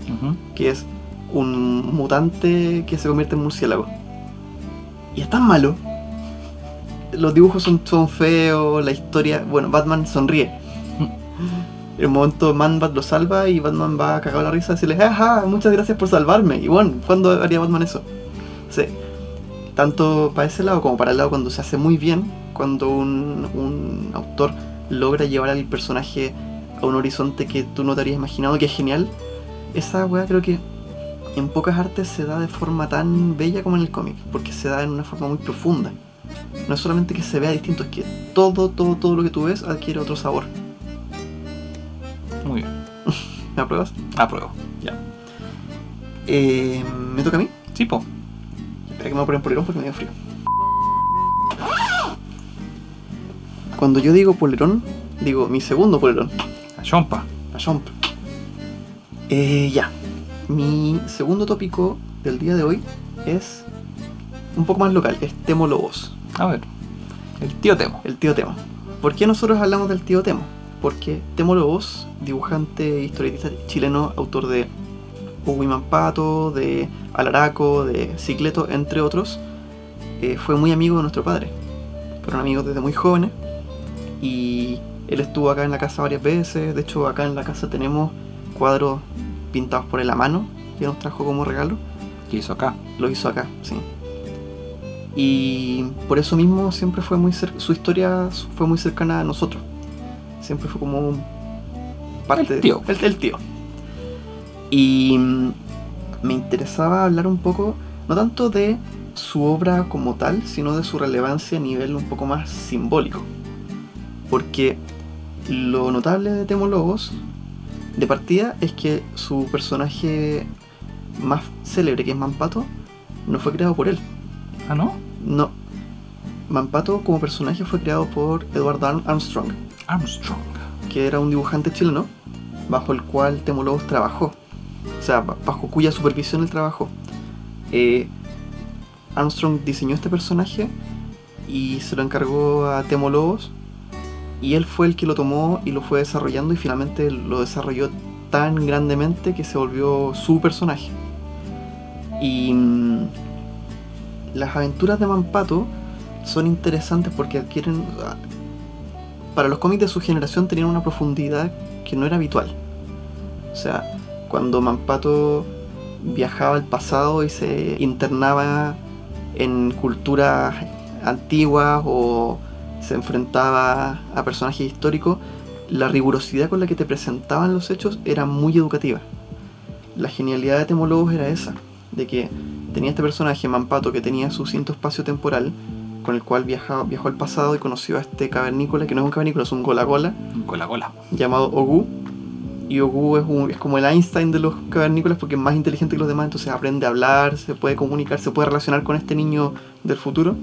Ujú. que es un mutante que se convierte en murciélago. Y es tan malo. Los dibujos son, son feos, la historia. Bueno, Batman sonríe. En un momento Man-Bat lo salva y Batman va a cagar la risa y decirle, ajá, muchas gracias por salvarme. Y bueno, ¿cuándo haría Batman eso? Sí. tanto para ese lado como para el lado cuando se hace muy bien, cuando un, un autor logra llevar al personaje a un horizonte que tú no te habrías imaginado, que es genial, esa weá creo que en pocas artes se da de forma tan bella como en el cómic, porque se da en una forma muy profunda. No es solamente que se vea distinto, es que todo, todo, todo lo que tú ves adquiere otro sabor. Muy bien. ¿Me apruebas? Apruebo. Ya. Eh, ¿Me toca a mí? Sí, po. Espera que me voy a poner polerón porque me dio frío. Cuando yo digo polerón, digo mi segundo polerón. La chompa. La chomp. Eh, ya. Mi segundo tópico del día de hoy es un poco más local, es Temo Lobos, A ver. El tío Temo. el tío Temo. ¿Por qué nosotros hablamos del tío Temo? Porque Temo Lobos, dibujante e historietista chileno, autor de Uwiman Pato, de Alaraco, de Cicleto, entre otros, eh, fue muy amigo de nuestro padre. Fueron amigos desde muy jóvenes y él estuvo acá en la casa varias veces. De hecho, acá en la casa tenemos cuadros pintados por él a mano que nos trajo como regalo. ¿Qué hizo acá? Lo hizo acá, sí. Y por eso mismo siempre fue muy su historia fue muy cercana a nosotros. Siempre fue como un parte El tío. El, el tío. Y mm, me interesaba hablar un poco, no tanto de su obra como tal, sino de su relevancia a nivel un poco más simbólico. Porque lo notable de Temo Lobos, de partida, es que su personaje más célebre, que es Mampato, no fue creado por él. Ah, ¿no? No. Mampato como personaje fue creado por Edward Arm- Armstrong, Armstrong. que era un dibujante chileno, bajo el cual Temo Lobos trabajó. O sea, ba- bajo cuya supervisión él trabajó. Eh, Armstrong diseñó este personaje y se lo encargó a Temo Lobos. Y él fue el que lo tomó y lo fue desarrollando y finalmente lo desarrolló tan grandemente que se volvió su personaje. Y mm, las aventuras de Mampato son interesantes porque adquieren... ah, Para los cómics de su generación tenían una profundidad que no era habitual. O sea, cuando Mampato viajaba al pasado y se internaba en culturas antiguas o se enfrentaba a personajes históricos, la rigurosidad con la que te presentaban los hechos era muy educativa. La genialidad de Temolobos era esa, de que tenía este personaje, Mampato, que tenía su cinto espacio temporal, con el cual viajaba, viajó al pasado y conoció a este cavernícola, que no es un cavernícola, es un gola-gola, cola. llamado Ogu. Y Ogu es, un- es como el Einstein de los cavernícolas porque es más inteligente que los demás, entonces aprende a hablar, se puede comunicar, se puede relacionar con este niño del futuro.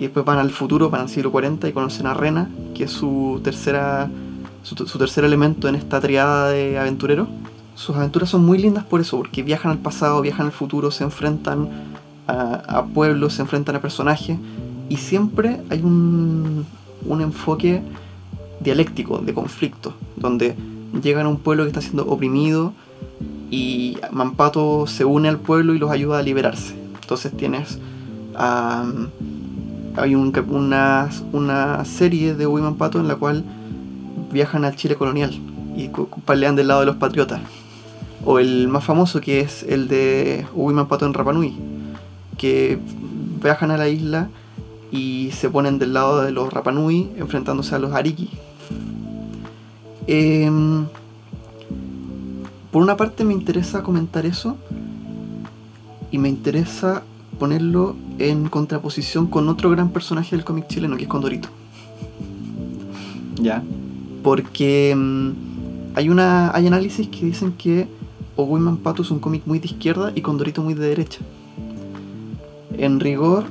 Y después van al futuro, van al siglo 40 y conocen a Rena, que es su tercera su, tercer elemento en esta triada de aventureros. Sus aventuras son muy lindas por eso, porque viajan al pasado, viajan al futuro, se enfrentan a, a pueblos, se enfrentan a personajes y siempre hay un, un enfoque dialéctico, de conflicto, donde llegan a un pueblo que está siendo oprimido y Mampato se une al pueblo y los ayuda a liberarse. Entonces tienes am, hay un una, una serie de Uwe Mampato en la cual viajan al Chile colonial y pelean del lado de los patriotas. O el más famoso que es el de Uwe Mampato en Rapanui, que viajan a la isla y se ponen del lado de los Rapanui enfrentándose a los Ariki. Em, por una parte me interesa comentar eso y me interesa ponerlo en contraposición con otro gran personaje del cómic chileno que es Condorito. Ya. Porque mm, hay, una, hay análisis que dicen que Oguiman Pato es un cómic muy de izquierda y Condorito muy de derecha. En rigor,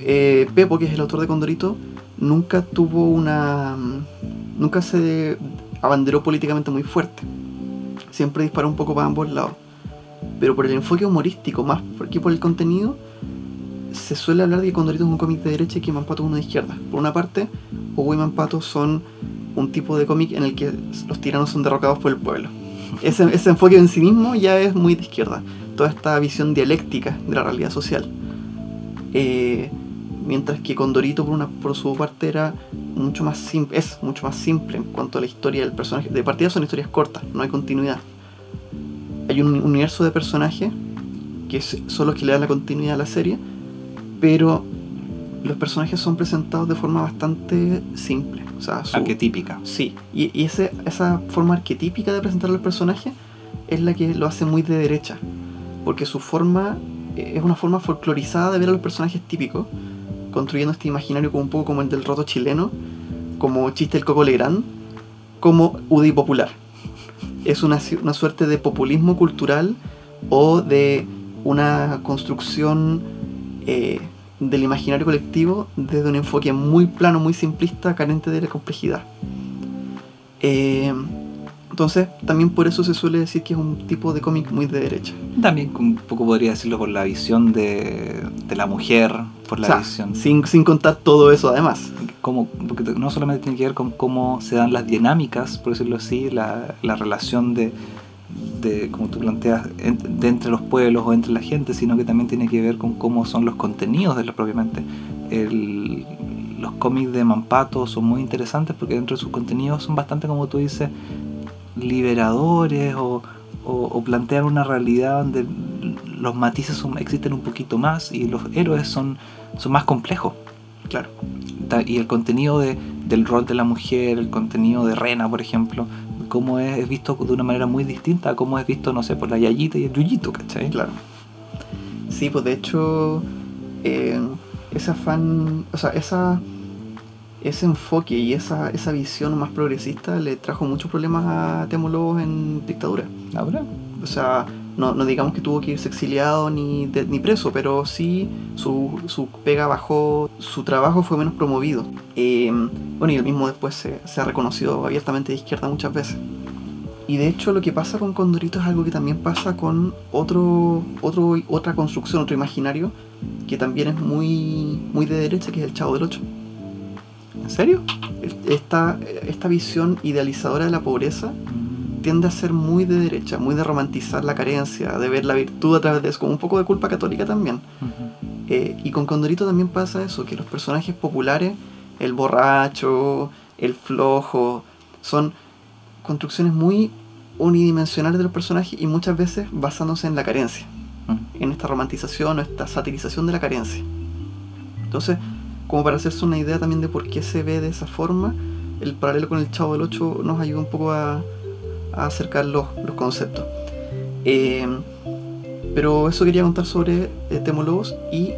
eh, Pepo, que es el autor de Condorito, nunca tuvo una. mm, nunca se abanderó políticamente muy fuerte. Siempre disparó un poco para ambos lados. Pero por el enfoque humorístico, más que por el contenido, se suele hablar de que Condorito es un cómic de derecha y que Mampato es uno de izquierda. Por una parte, Ogo y Mampato son un tipo de cómic en el que los tiranos son derrocados por el pueblo. Ese, ese enfoque en sí mismo ya es muy de izquierda. Toda esta visión dialéctica de la realidad social. Eh, mientras que Condorito, por, una, por su parte, era mucho más simple, es mucho más simple en cuanto a la historia del personaje. De partida son historias cortas, no hay continuidad. Hay un universo de personajes que son los que le dan la continuidad a la serie, pero los personajes son presentados de forma bastante simple. O sea, su- Arquetípica. Sí, y, y ese- esa forma arquetípica de presentar a los personajes es la que lo hace muy de derecha. Porque su forma eh, es una forma folclorizada de ver a los personajes típicos, construyendo este imaginario como un poco como el del roto chileno, como chiste del Coco Legrand, como UDI popular. Es una, una suerte de populismo cultural o de una construcción eh, del imaginario colectivo desde un enfoque muy plano, muy simplista, carente de la complejidad. Eh, entonces, también por eso se suele decir que es un tipo de cómic muy de derecha. También un poco podría decirlo por la visión de, de la mujer, por la O sea, visión. sin, sin contar todo eso además. Cómo- porque no solamente tiene que ver con cómo se dan las dinámicas, por decirlo así, la, la relación de, de, como tú planteas, en- de entre los pueblos o entre la gente, sino que también tiene que ver con cómo son los contenidos de la propiamente. El- los cómics de Mampato son muy interesantes porque dentro de sus contenidos son bastante, como tú dices, liberadores o, o- plantean una realidad donde los matices existen un poquito más y los héroes son, son más complejos Claro. y el contenido de, del rol de la mujer, el contenido de Rena, por ejemplo, cómo es, es visto de una manera muy distinta a cómo es visto, no sé, por la Yayita y el Yuyito, ¿cachai? Claro. Sí, pues de hecho, eh, ese afán, o sea, esa, ese enfoque y esa, esa visión más progresista le trajo muchos problemas a Temo Lobos en dictadura. ¿Ahora? O sea, no, no digamos que tuvo que irse exiliado ni, de- ni preso, pero sí su, su pega bajó, su trabajo fue menos promovido. Eh, bueno, y él mismo después se, se ha reconocido abiertamente de izquierda muchas veces. Y de hecho lo que pasa con Condorito es algo que también pasa con otro, otro, otra construcción, otro imaginario, que también es muy, muy de derecha, que es el Chavo del Ocho. ¿En serio? Esta, esta visión idealizadora de la pobreza tiende a ser muy de derecha, muy de romantizar la carencia, de ver la virtud a través de eso, como un poco de culpa católica también. Eh, y con Condorito también pasa eso, que los personajes populares, el borracho, el flojo, son construcciones muy unidimensionales de los personajes y muchas veces basándose en la carencia, en esta romantización o esta satirización de la carencia. Entonces, como para hacerse una idea también de por qué se ve de esa forma, el paralelo con el Chavo del 8 nos ayuda un poco a, acercar los, conceptos. Eh, pero eso quería contar sobre eh, Temo Lobos y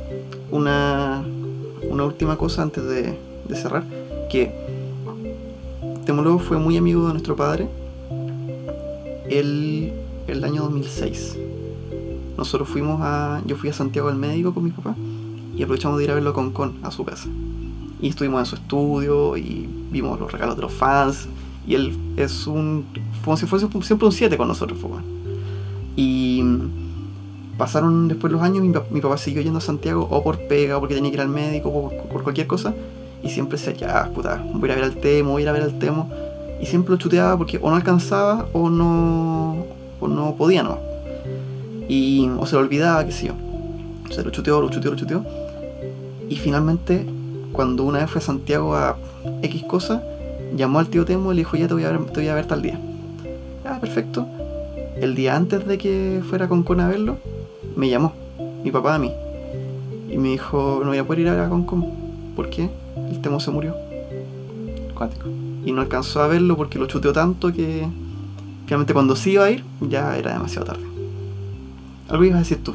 una, última cosa antes de, cerrar, que Temo Lobos fue muy amigo de nuestro padre el, el año 2006. Nosotros fuimos a. Yo fui a Santiago al médico con mi papá y aprovechamos de ir a verlo con Con a su casa. Y estuvimos en su estudio y vimos los regalos de los fans. Y él es un. como si fuese siempre un 7 con nosotros, fue bueno. Y pasaron después los años, mi, mi papá siguió yendo a Santiago o por pega, o porque tenía que ir al médico, o por, por cualquier cosa. Y siempre decía, ya, puta, voy a ir a ver al Temo, voy a ir a ver al Temo. Y siempre lo chuteaba porque o no alcanzaba o no, o no podía, no. Y, o se lo olvidaba, qué sé yo. Se lo chuteó, lo chuteó, lo chuteó. Y finalmente, cuando una vez fue a Santiago a X cosa, llamó al tío Temo y le dijo, ya te voy a ver, te voy a ver tal día. Ah, perfecto. El día antes de que fuera con Con a verlo, me llamó, mi papá a mí. Y me dijo, no voy a poder ir a ver a Concon. ¿Por qué? El Temo se murió. Cuático. Y no alcanzó a verlo porque lo chuteó tanto que finalmente cuando sí iba a ir, ya era demasiado tarde. Algo ibas a decir tú.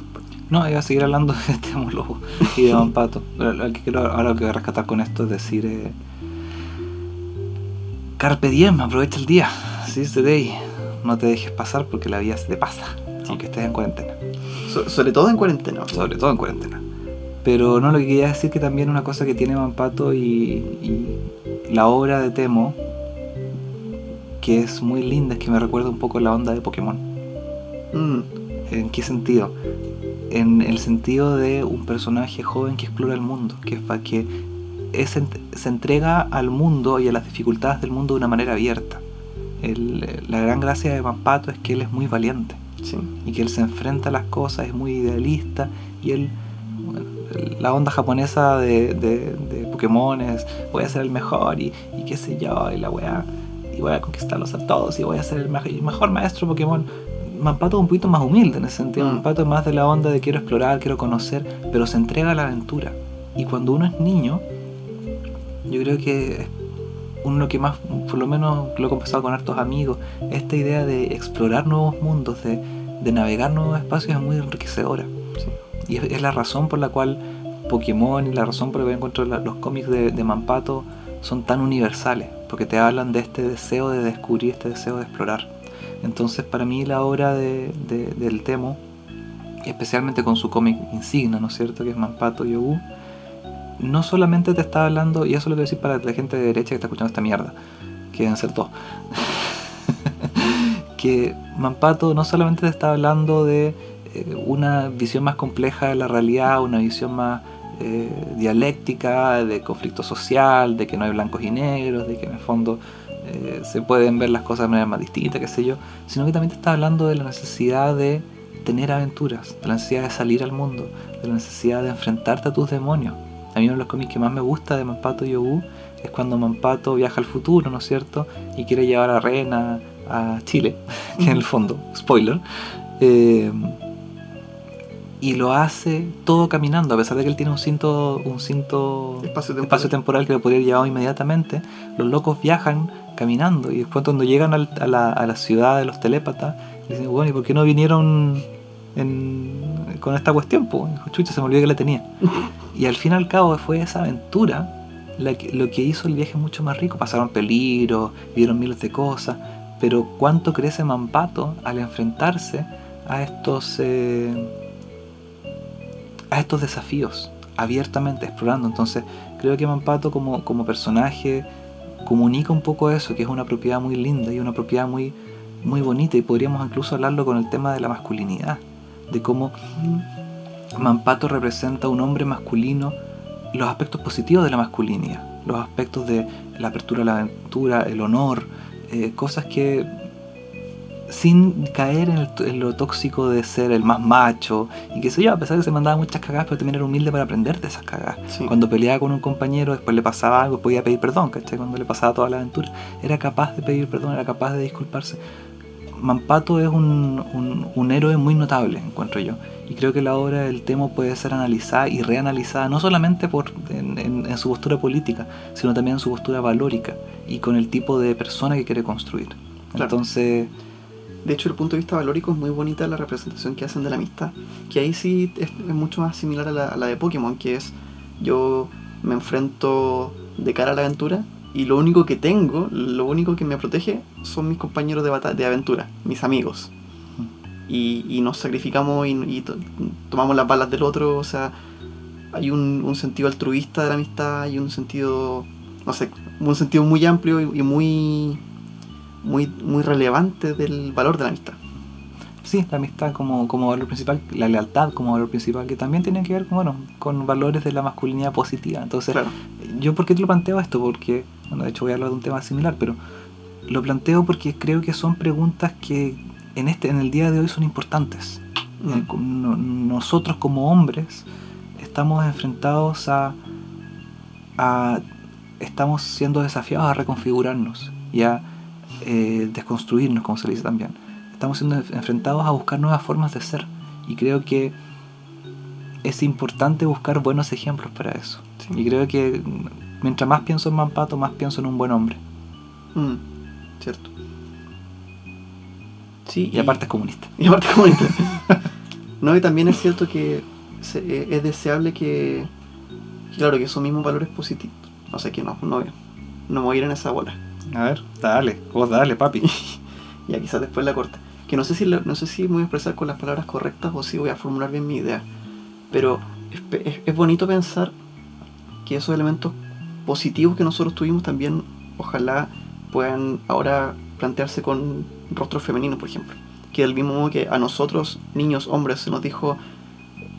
No, iba a seguir hablando de este lobo y de lo que quiero ahora lo que voy a rescatar con esto es decir eh, Carpe diem, aprovecha el día. Seize the day. No te dejes pasar porque la vida se te pasa. Aunque estés en cuarentena. So- sobre todo en cuarentena. Sobre todo en cuarentena. Pero no lo que quería decir que también una cosa que tiene Mampato y, y la obra de Temo que es muy linda es que me recuerda un poco la onda de Pokémon. Mm, ¿En qué sentido? En el sentido de un personaje joven que explora el mundo, que, que es se entrega al mundo y a las dificultades del mundo de una manera abierta. El- la gran gracia de Mampato es que él es muy valiente sí. y que él se enfrenta a las cosas, es muy idealista y él, bueno, la onda japonesa de, de, de Pokémon es voy a ser el mejor y, y qué sé yo, y la weá, y voy a conquistarlos a todos y voy a ser el mejor maestro Pokémon. Mampato es un poquito más humilde en ese sentido. Mm. Mampato es más de la onda de quiero explorar, quiero conocer, pero se entrega a la aventura. Y cuando uno es niño, yo creo que uno que más, por lo menos lo he conversado con hartos amigos, esta idea de explorar nuevos mundos, de, de navegar nuevos espacios es muy enriquecedora. Sí. Y es, es la razón por la cual Pokémon y la razón por la que encuentro la- los cómics de, de Mampato son tan universales, porque te hablan de este deseo de descubrir, este deseo de explorar. Entonces para mí la obra de, de- del Temo, especialmente con su cómic insignia, ¿no es cierto?, que es Mampato Yogu, no solamente te está hablando, y eso lo quiero decir para la gente de derecha que está escuchando esta mierda, que deben ser dos, que Mampato no solamente te está hablando de eh, una visión más compleja de la realidad, una visión más eh, dialéctica, de conflicto social, de que no hay blancos y negros, de que en el fondo eh, se pueden ver las cosas de manera más distinta, qué sé yo, sino que también te está hablando de la necesidad de tener aventuras, de la necesidad de salir al mundo, de la necesidad de enfrentarte a tus demonios. A mí uno de los cómics que más me gusta de Mampato Yogu es cuando Mampato viaja al futuro, ¿no es cierto? Y quiere llevar a Rena a Chile, que en el fondo, spoiler. eh, y lo hace todo caminando, a pesar de que él tiene un cinto, un cinto Espacio temporal. espacio temporal que lo podría haber llevado inmediatamente. Los locos viajan caminando y después cuando llegan al- a, la, a la ciudad de los telépatas, dicen, bueno, ¿y por qué no vinieron en- con esta cuestión? Pues, Dijo, chucha, se me olvidó que la tenía. y al fin y al cabo fue esa aventura la que- lo que hizo el viaje mucho más rico. Pasaron peligros, vieron miles de cosas, pero cuánto crece Mampato al enfrentarse a estos... eh, a estos desafíos abiertamente, explorando. Entonces, creo que Mampato como, como personaje comunica un poco eso, que es una propiedad muy linda y una propiedad muy, muy bonita. Y podríamos incluso hablarlo con el tema de la masculinidad, de cómo Mampato representa un hombre masculino, los aspectos positivos de la masculinidad, los aspectos de la apertura a la aventura, el honor, eh, cosas que sin caer en, el- en lo tóxico de ser el más macho y que sé yo, a pesar de que se mandaba muchas cagadas, pero también era humilde para aprender de esas cagadas. Sí. Cuando peleaba con un compañero, después le pasaba algo, podía pedir perdón, ¿cachai? Cuando le pasaba toda la aventura, era capaz de pedir perdón, era capaz de disculparse. Mampato es un, un- un héroe muy notable, encuentro yo. Y creo que la obra del Temo puede ser analizada y reanalizada, no solamente por, en, en- en su postura política, sino también en su postura valórica y con el tipo de persona que quiere construir. Claro. Entonces, De hecho, el punto de vista valórico es muy bonita la representación que hacen de la amistad. Que ahí sí es, es mucho más similar a la, a la de Pokémon, que es yo me enfrento de cara a la aventura y lo único que tengo, lo único que me protege son mis compañeros de, de aventura, mis amigos. Y, y nos sacrificamos y, y to- tomamos las balas del otro, o sea, hay un, un sentido altruista de la amistad, hay un sentido, no sé, un sentido muy amplio y, y muy, muy, muy relevante del valor de la amistad. sí, la amistad como, como valor principal, la lealtad como valor principal, que también tiene que ver con, bueno, con valores de la masculinidad positiva. Entonces, Claro. ¿Yo por qué te lo planteo esto? Porque, bueno, de hecho voy a hablar de un tema similar, pero lo planteo porque creo que son preguntas que en, este, en el día de hoy son importantes. Mm. Nosotros como hombres estamos enfrentados a, a- estamos siendo desafiados a reconfigurarnos y a eh, desconstruirnos, como se le dice también. Estamos siendo enf- enfrentados a buscar nuevas formas de ser y creo que es importante buscar buenos ejemplos para eso. Sí. Y creo que mientras más pienso en Mampato, más pienso en un buen hombre. Mm, cierto. Sí, Y aparte es comunista. y aparte comunista. no, y también es cierto que se- eh, es deseable que, claro, que esos mismos valores positivos. No sé, que no, no, no voy a ir en esa bola. A ver, dale, vos dale, papi. Ya quizás después la corte. Que no sé si la- no sé si me voy a expresar con las palabras correctas o si voy a formular bien mi idea. Pero es, pe- es- es bonito pensar que esos elementos positivos que nosotros tuvimos también ojalá puedan ahora plantearse con rostros femeninos, por ejemplo. Que del mismo modo que a nosotros, niños, hombres, se nos dijo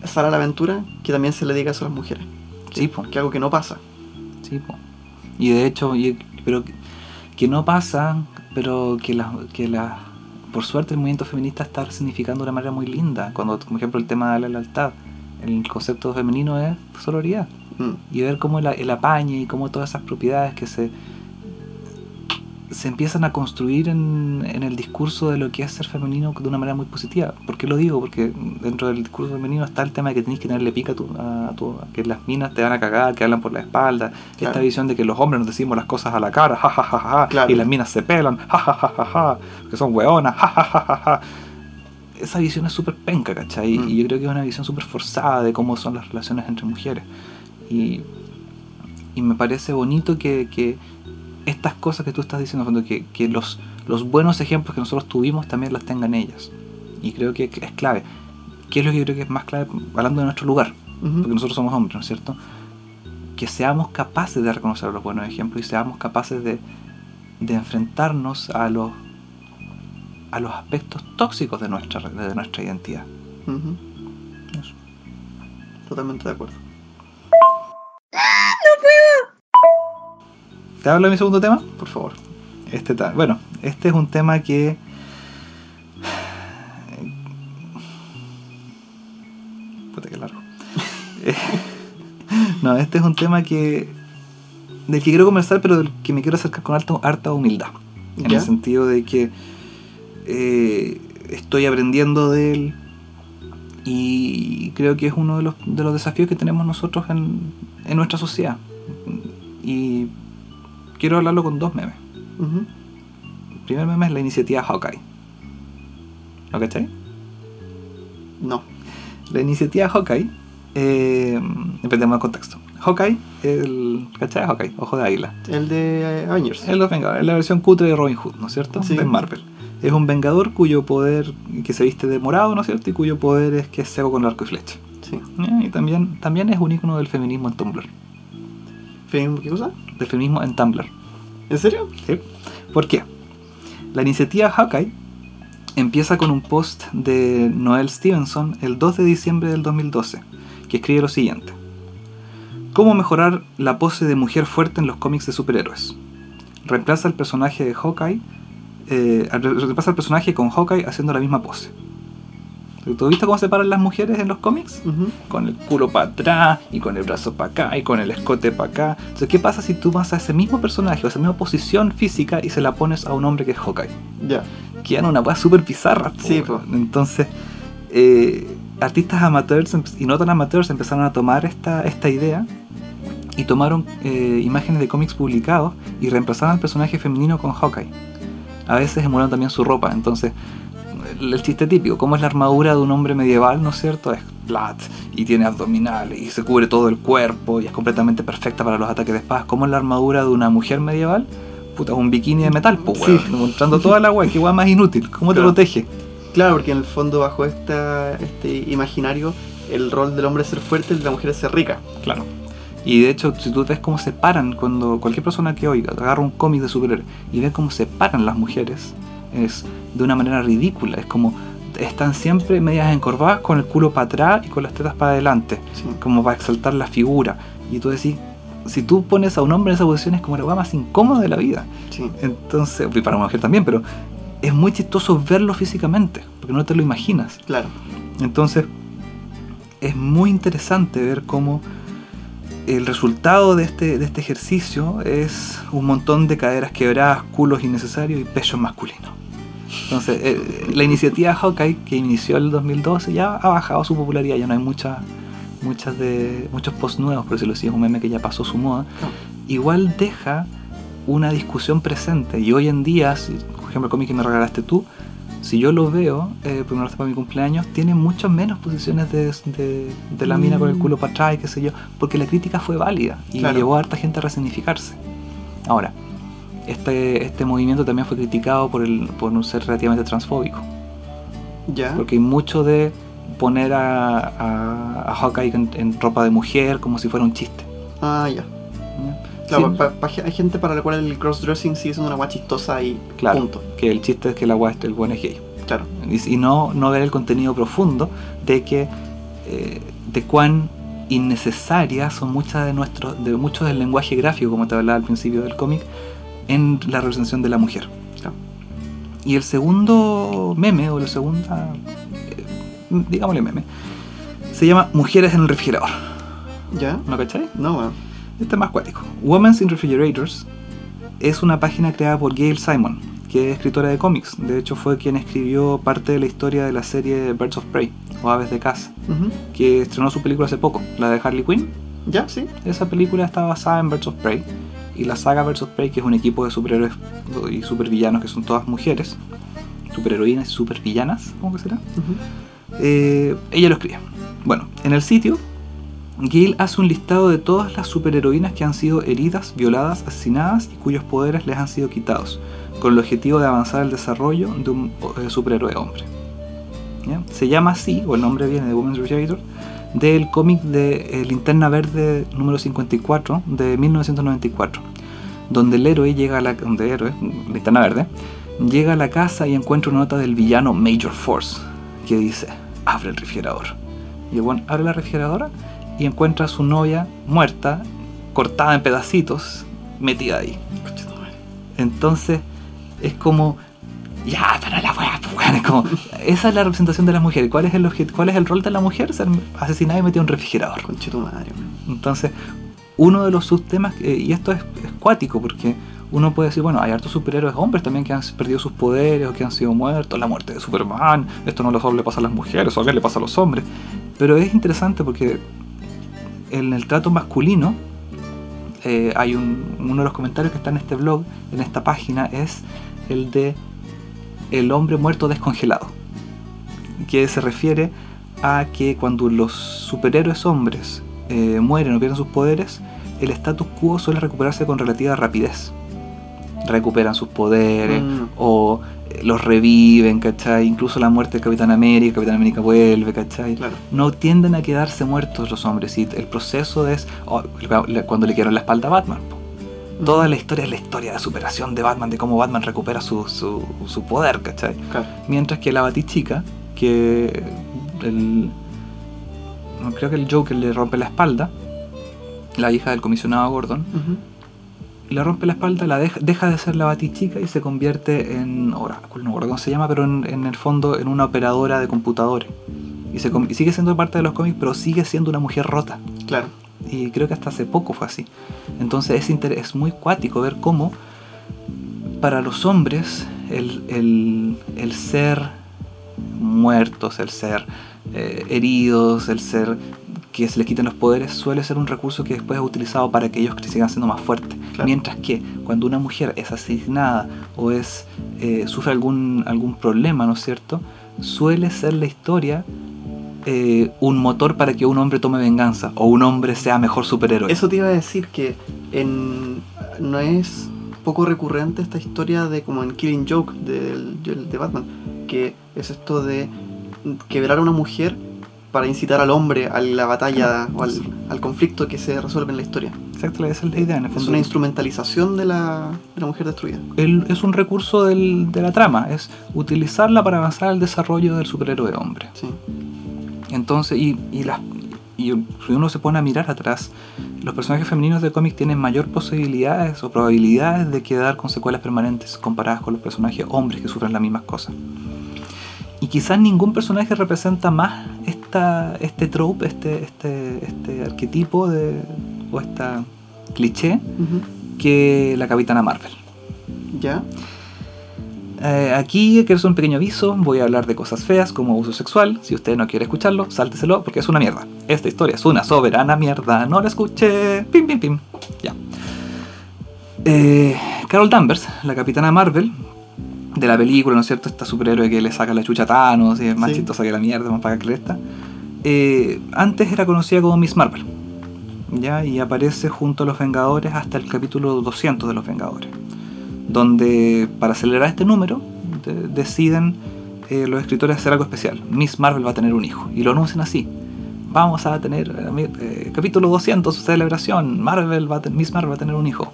sal a la aventura, que también se le diga eso a las mujeres. Sí, po. Que algo que no pasa. Sí, po. Y de hecho, y- pero que, que no pasa, pero que la, que la, por suerte el movimiento feminista está significando de una manera muy linda. Cuando, por ejemplo, el tema de la lealtad, el concepto femenino es sororidad. Mm, Y ver cómo la- el apañe y cómo todas esas propiedades que se se empiezan a construir en, en el discurso de lo que es ser femenino de una manera muy positiva. ¿Por qué lo digo? Porque dentro del discurso femenino está el tema de que tenés que tenerle pica a tu, a tu- a que las minas te van a cagar, que hablan por la espalda, esta Claro. visión de que los hombres nos decimos las cosas a la cara, ja, ja, ja, ja, Claro. y las minas se pelan, ja, ja, ja, ja, ja, que son hueonas, ja, ja, ja, ja, ja. Esa visión es súper penca, ¿cachai? Mm. Y yo creo que es una visión súper forzada de cómo son las relaciones entre mujeres. Y, y me parece bonito que, que estas cosas que tú estás diciendo, fondo, que, que los, los buenos ejemplos que nosotros tuvimos también las tengan ellas. Y creo que es clave. ¿Qué es lo que yo creo que es más clave hablando de nuestro lugar? Porque nosotros somos hombres, ¿no es cierto? Que seamos capaces de reconocer los buenos ejemplos y seamos capaces de, de enfrentarnos a los, a los aspectos tóxicos de nuestra, de nuestra identidad. Eso. Totalmente de acuerdo. ¿Te hablo de mi segundo tema? Por favor. Este bueno, este es un tema que. Puta que largo. No, este es un tema que. del que quiero conversar, pero del que me quiero acercar con harta, harta humildad. En ¿Ya? el sentido de que eh, estoy aprendiendo de él y creo que es uno de los, de los desafíos que tenemos nosotros en, en nuestra sociedad. Y quiero hablarlo con dos memes. El primer meme es la iniciativa Hawkeye. ¿Lo cachai? No. La iniciativa Hawkeye, eh, empecemos el contexto. Hawkeye, el, ¿cachai? Hawkeye, ojo de águila. El de eh, Avengers. Es, los Vengadores, es la versión cutre de Robin Hood, ¿no es cierto? Sí. De Marvel. Es un vengador cuyo poder, que se viste de morado, ¿no es cierto? Y cuyo poder es que es ciego con arco y flecha. Sí. Eh, Y también, también es un icono del feminismo en Tumblr. ¿Qué cosa? Del feminismo en Tumblr. ¿En serio? ¿sí? ¿Por qué? La iniciativa Hawkeye empieza con un post de Noel Stevenson el 2 de diciembre del 2012, que escribe lo siguiente. ¿Cómo mejorar la pose de mujer fuerte en los cómics de superhéroes? Reemplaza el personaje de Hawkeye, eh, re- reemplaza el personaje con Hawkeye haciendo la misma pose. ¿Tú has visto cómo se paran las mujeres en los cómics? Con el culo para atrás y con el brazo para acá y con el escote para acá. Entonces, ¿qué pasa si tú vas a ese mismo personaje o esa misma posición física y se la pones a un hombre que es Hawkeye? Ya. Quedan una weá súper bizarra. po, Sí, weón. Entonces, eh, artistas amateurs y no tan amateurs empezaron a tomar esta, esta idea y tomaron eh, imágenes de cómics publicados y reemplazaron al personaje femenino con Hawkeye. A veces emularon también su ropa, entonces el el chiste típico, como es la armadura de un hombre medieval, ¿no es cierto? Es flat y tiene abdominales y se cubre todo el cuerpo y es completamente perfecta para los ataques de espadas. ¿Cómo es la armadura de una mujer medieval? Puta, un bikini de metal, pues, Sí. mostrando toda la weá, qué weá más inútil, ¿cómo te Claro. protege? Claro, porque en el fondo bajo esta, este imaginario el rol del hombre es ser fuerte y de la mujer es ser rica. Claro. Y de hecho, si tú ves cómo se paran cuando cualquier persona que oiga agarra un cómic de superhéroes y ve cómo se paran las mujeres, es de una manera ridícula. Es como están siempre medias encorvadas con el culo para atrás y con las tetas para adelante, Sí. como para exaltar la figura. Y tú decís, si tú pones a un hombre en esa posición es como la más incómoda de la vida. Sí. Entonces, y para una mujer también, pero es muy chistoso verlo físicamente, porque no te lo imaginas. Claro. Entonces, es muy interesante ver cómo el resultado de este, de este ejercicio es un montón de caderas quebradas, culos innecesarios y pechos masculinos. Entonces, eh, la iniciativa Hawkeye, que inició el 2012, ya ha bajado su popularidad, ya no hay muchas muchas de muchos posts nuevos, por decirlo así, es un meme que ya pasó su moda. Igual deja una discusión presente y hoy en día, si, por ejemplo, el cómic que me regalaste tú, si yo lo veo, eh, hace para mi cumpleaños, tiene muchas menos posiciones de, de, de la mina con el culo para atrás y qué sé yo, porque la crítica fue válida y Claro. llevó a harta gente a resignificarse. Ahora, este, este movimiento también fue criticado por, el, por un ser relativamente transfóbico, Ya. porque hay mucho de poner a, a, a Hawkeye en, en ropa de mujer como si fuera un chiste. Ah, ya. ¿ya? Claro, pa- pa- hay gente para la cual el crossdressing sigue siendo una guay chistosa y Claro. punto. que el chiste es que la guay, el buen es gay. Claro. y, y no, no ver el contenido profundo de que eh, de cuán innecesarias son muchas de nuestros de mucho del lenguaje gráfico como te hablaba al principio del cómic en la representación de la mujer Claro. y el segundo meme o la segunda eh, digámosle meme se llama mujeres en el refrigerador ¿Ya? ¿no cachai? No, bueno. Este es más cuático Women's in refrigerators es una página creada por Gail Simon, que es escritora de cómics. De hecho, fue quien escribió parte de la historia de la serie Birds of Prey o Aves de Caza, que estrenó su película hace poco, la de Harley Quinn. ¿Ya? Sí. Esa película está basada en Birds of Prey. Y la saga Birds of Prey, que es un equipo de superhéroes y supervillanos que son todas mujeres, superheroínas y supervillanas, ¿cómo que será? Eh, ella lo escribe. Bueno, en el sitio, Gail hace un listado de todas las superheroínas que han sido heridas, violadas, asesinadas y cuyos poderes les han sido quitados, con el objetivo de avanzar el desarrollo de un eh, superhéroe hombre. ¿Ya? Se llama así, o el nombre viene de Women's Refrigerator, del cómic de eh, Linterna Verde número 54 de 1994, donde el héroe llega a la donde el héroe, Linterna Verde, llega a la casa y encuentra una nota del villano Major Force que dice, abre el refrigerador. Y el weón abre la refrigeradora y encuentra a su novia muerta, cortada en pedacitos, metida ahí. Entonces es como, ya, pero la weá, pues, es como, esa es la representación de las mujeres. ¿Cuál es el, cuál es el rol de la mujer? Ser asesinada y metida en un refrigerador. Concha tu madre, weón. Entonces, uno de los subtemas, eh, y esto es, es cuático porque uno puede decir, bueno, hay hartos superhéroes hombres también que han perdido sus poderes o que han sido muertos, la muerte de Superman, esto no solo le pasa a las mujeres, o a le pasa a los hombres. Pero es interesante porque en el trato masculino, eh, hay un, uno de los comentarios que está en este blog, en esta página, es el de el hombre muerto descongelado, que se refiere a que cuando los superhéroes hombres eh, mueren o pierden sus poderes, el status quo suele recuperarse con relativa rapidez. Recuperan sus poderes Mm. o los reviven, ¿cachai? Incluso la muerte de Capitán América, Capitán América vuelve, ¿cachai? Claro. No tienden a quedarse muertos los hombres y el proceso es oh, cuando le quieran la espalda a Batman. Toda la historia es la historia de superación de Batman, de cómo Batman recupera su, su, su poder, ¿cachai? Claro. Mientras que la Batichica, que el, creo que el Joker le rompe la espalda, la hija del comisionado Gordon. Le rompe la espalda, la deja, deja de ser la Batichica y se convierte en, ahora, no me acuerdo cómo se llama, pero en, en el fondo en una operadora de computadores. Y, se, con- y sigue siendo parte de los cómics, pero sigue siendo una mujer rota. Claro. Y creo que hasta hace poco fue así. Entonces es, inter- es muy cuático ver cómo para los hombres el, el- el ser muertos, el ser eh, heridos, el ser que se les quiten los poderes suele ser un recurso que después es utilizado para que ellos sigan siendo más fuertes. Claro. Mientras que cuando una mujer es asesinada o es eh, sufre algún, algún problema, ¿no es cierto? Suele ser la historia eh, un motor para que un hombre tome venganza o un hombre sea mejor superhéroe. Eso te iba a decir que en, no es poco recurrente esta historia de como en Killing Joke del- de, Batman, que es esto de quebrar a una mujer para incitar al hombre a la batalla o al, al conflicto que se resuelve en la historia. Exacto, esa es la idea en el Es una instrumentalización de la, de la mujer destruida. El- es un recurso del- de la trama, es utilizarla para avanzar al desarrollo del superhéroe hombre. Sí. Entonces, y, y, las- y si uno se pone a mirar atrás, los personajes femeninos de cómic tienen mayor posibilidades o probabilidades de quedar con secuelas permanentes comparadas con los personajes hombres que sufren las mismas cosas. Y quizás ningún personaje representa más esta, este trope, este, este, este arquetipo de, o esta cliché que la Capitana Marvel. ¿Ya? Eh, aquí quiero hacer un pequeño aviso, voy a hablar de cosas feas como abuso sexual. Si usted no quiere escucharlo, sálteselo porque es una mierda. Esta historia es una soberana mierda, no la escuche. Pim, pim, pim. Ya. Eh, Carol Danvers, la capitana Marvel, de la película, ¿no es cierto? Esta superhéroe que le saca la chucha a Thanos y es más Sí. chistosa que la mierda, más para que cresta. Eh, antes era conocida como Miss Marvel. ¿ya? Y aparece junto a los Vengadores hasta el capítulo 200 de los Vengadores donde para acelerar este número de- deciden eh, los escritores hacer algo especial. Miss Marvel va a tener un hijo y lo anuncian así. Vamos a tener eh, eh, capítulo 200, celebración. Marvel va a Miss Marvel va a tener un hijo.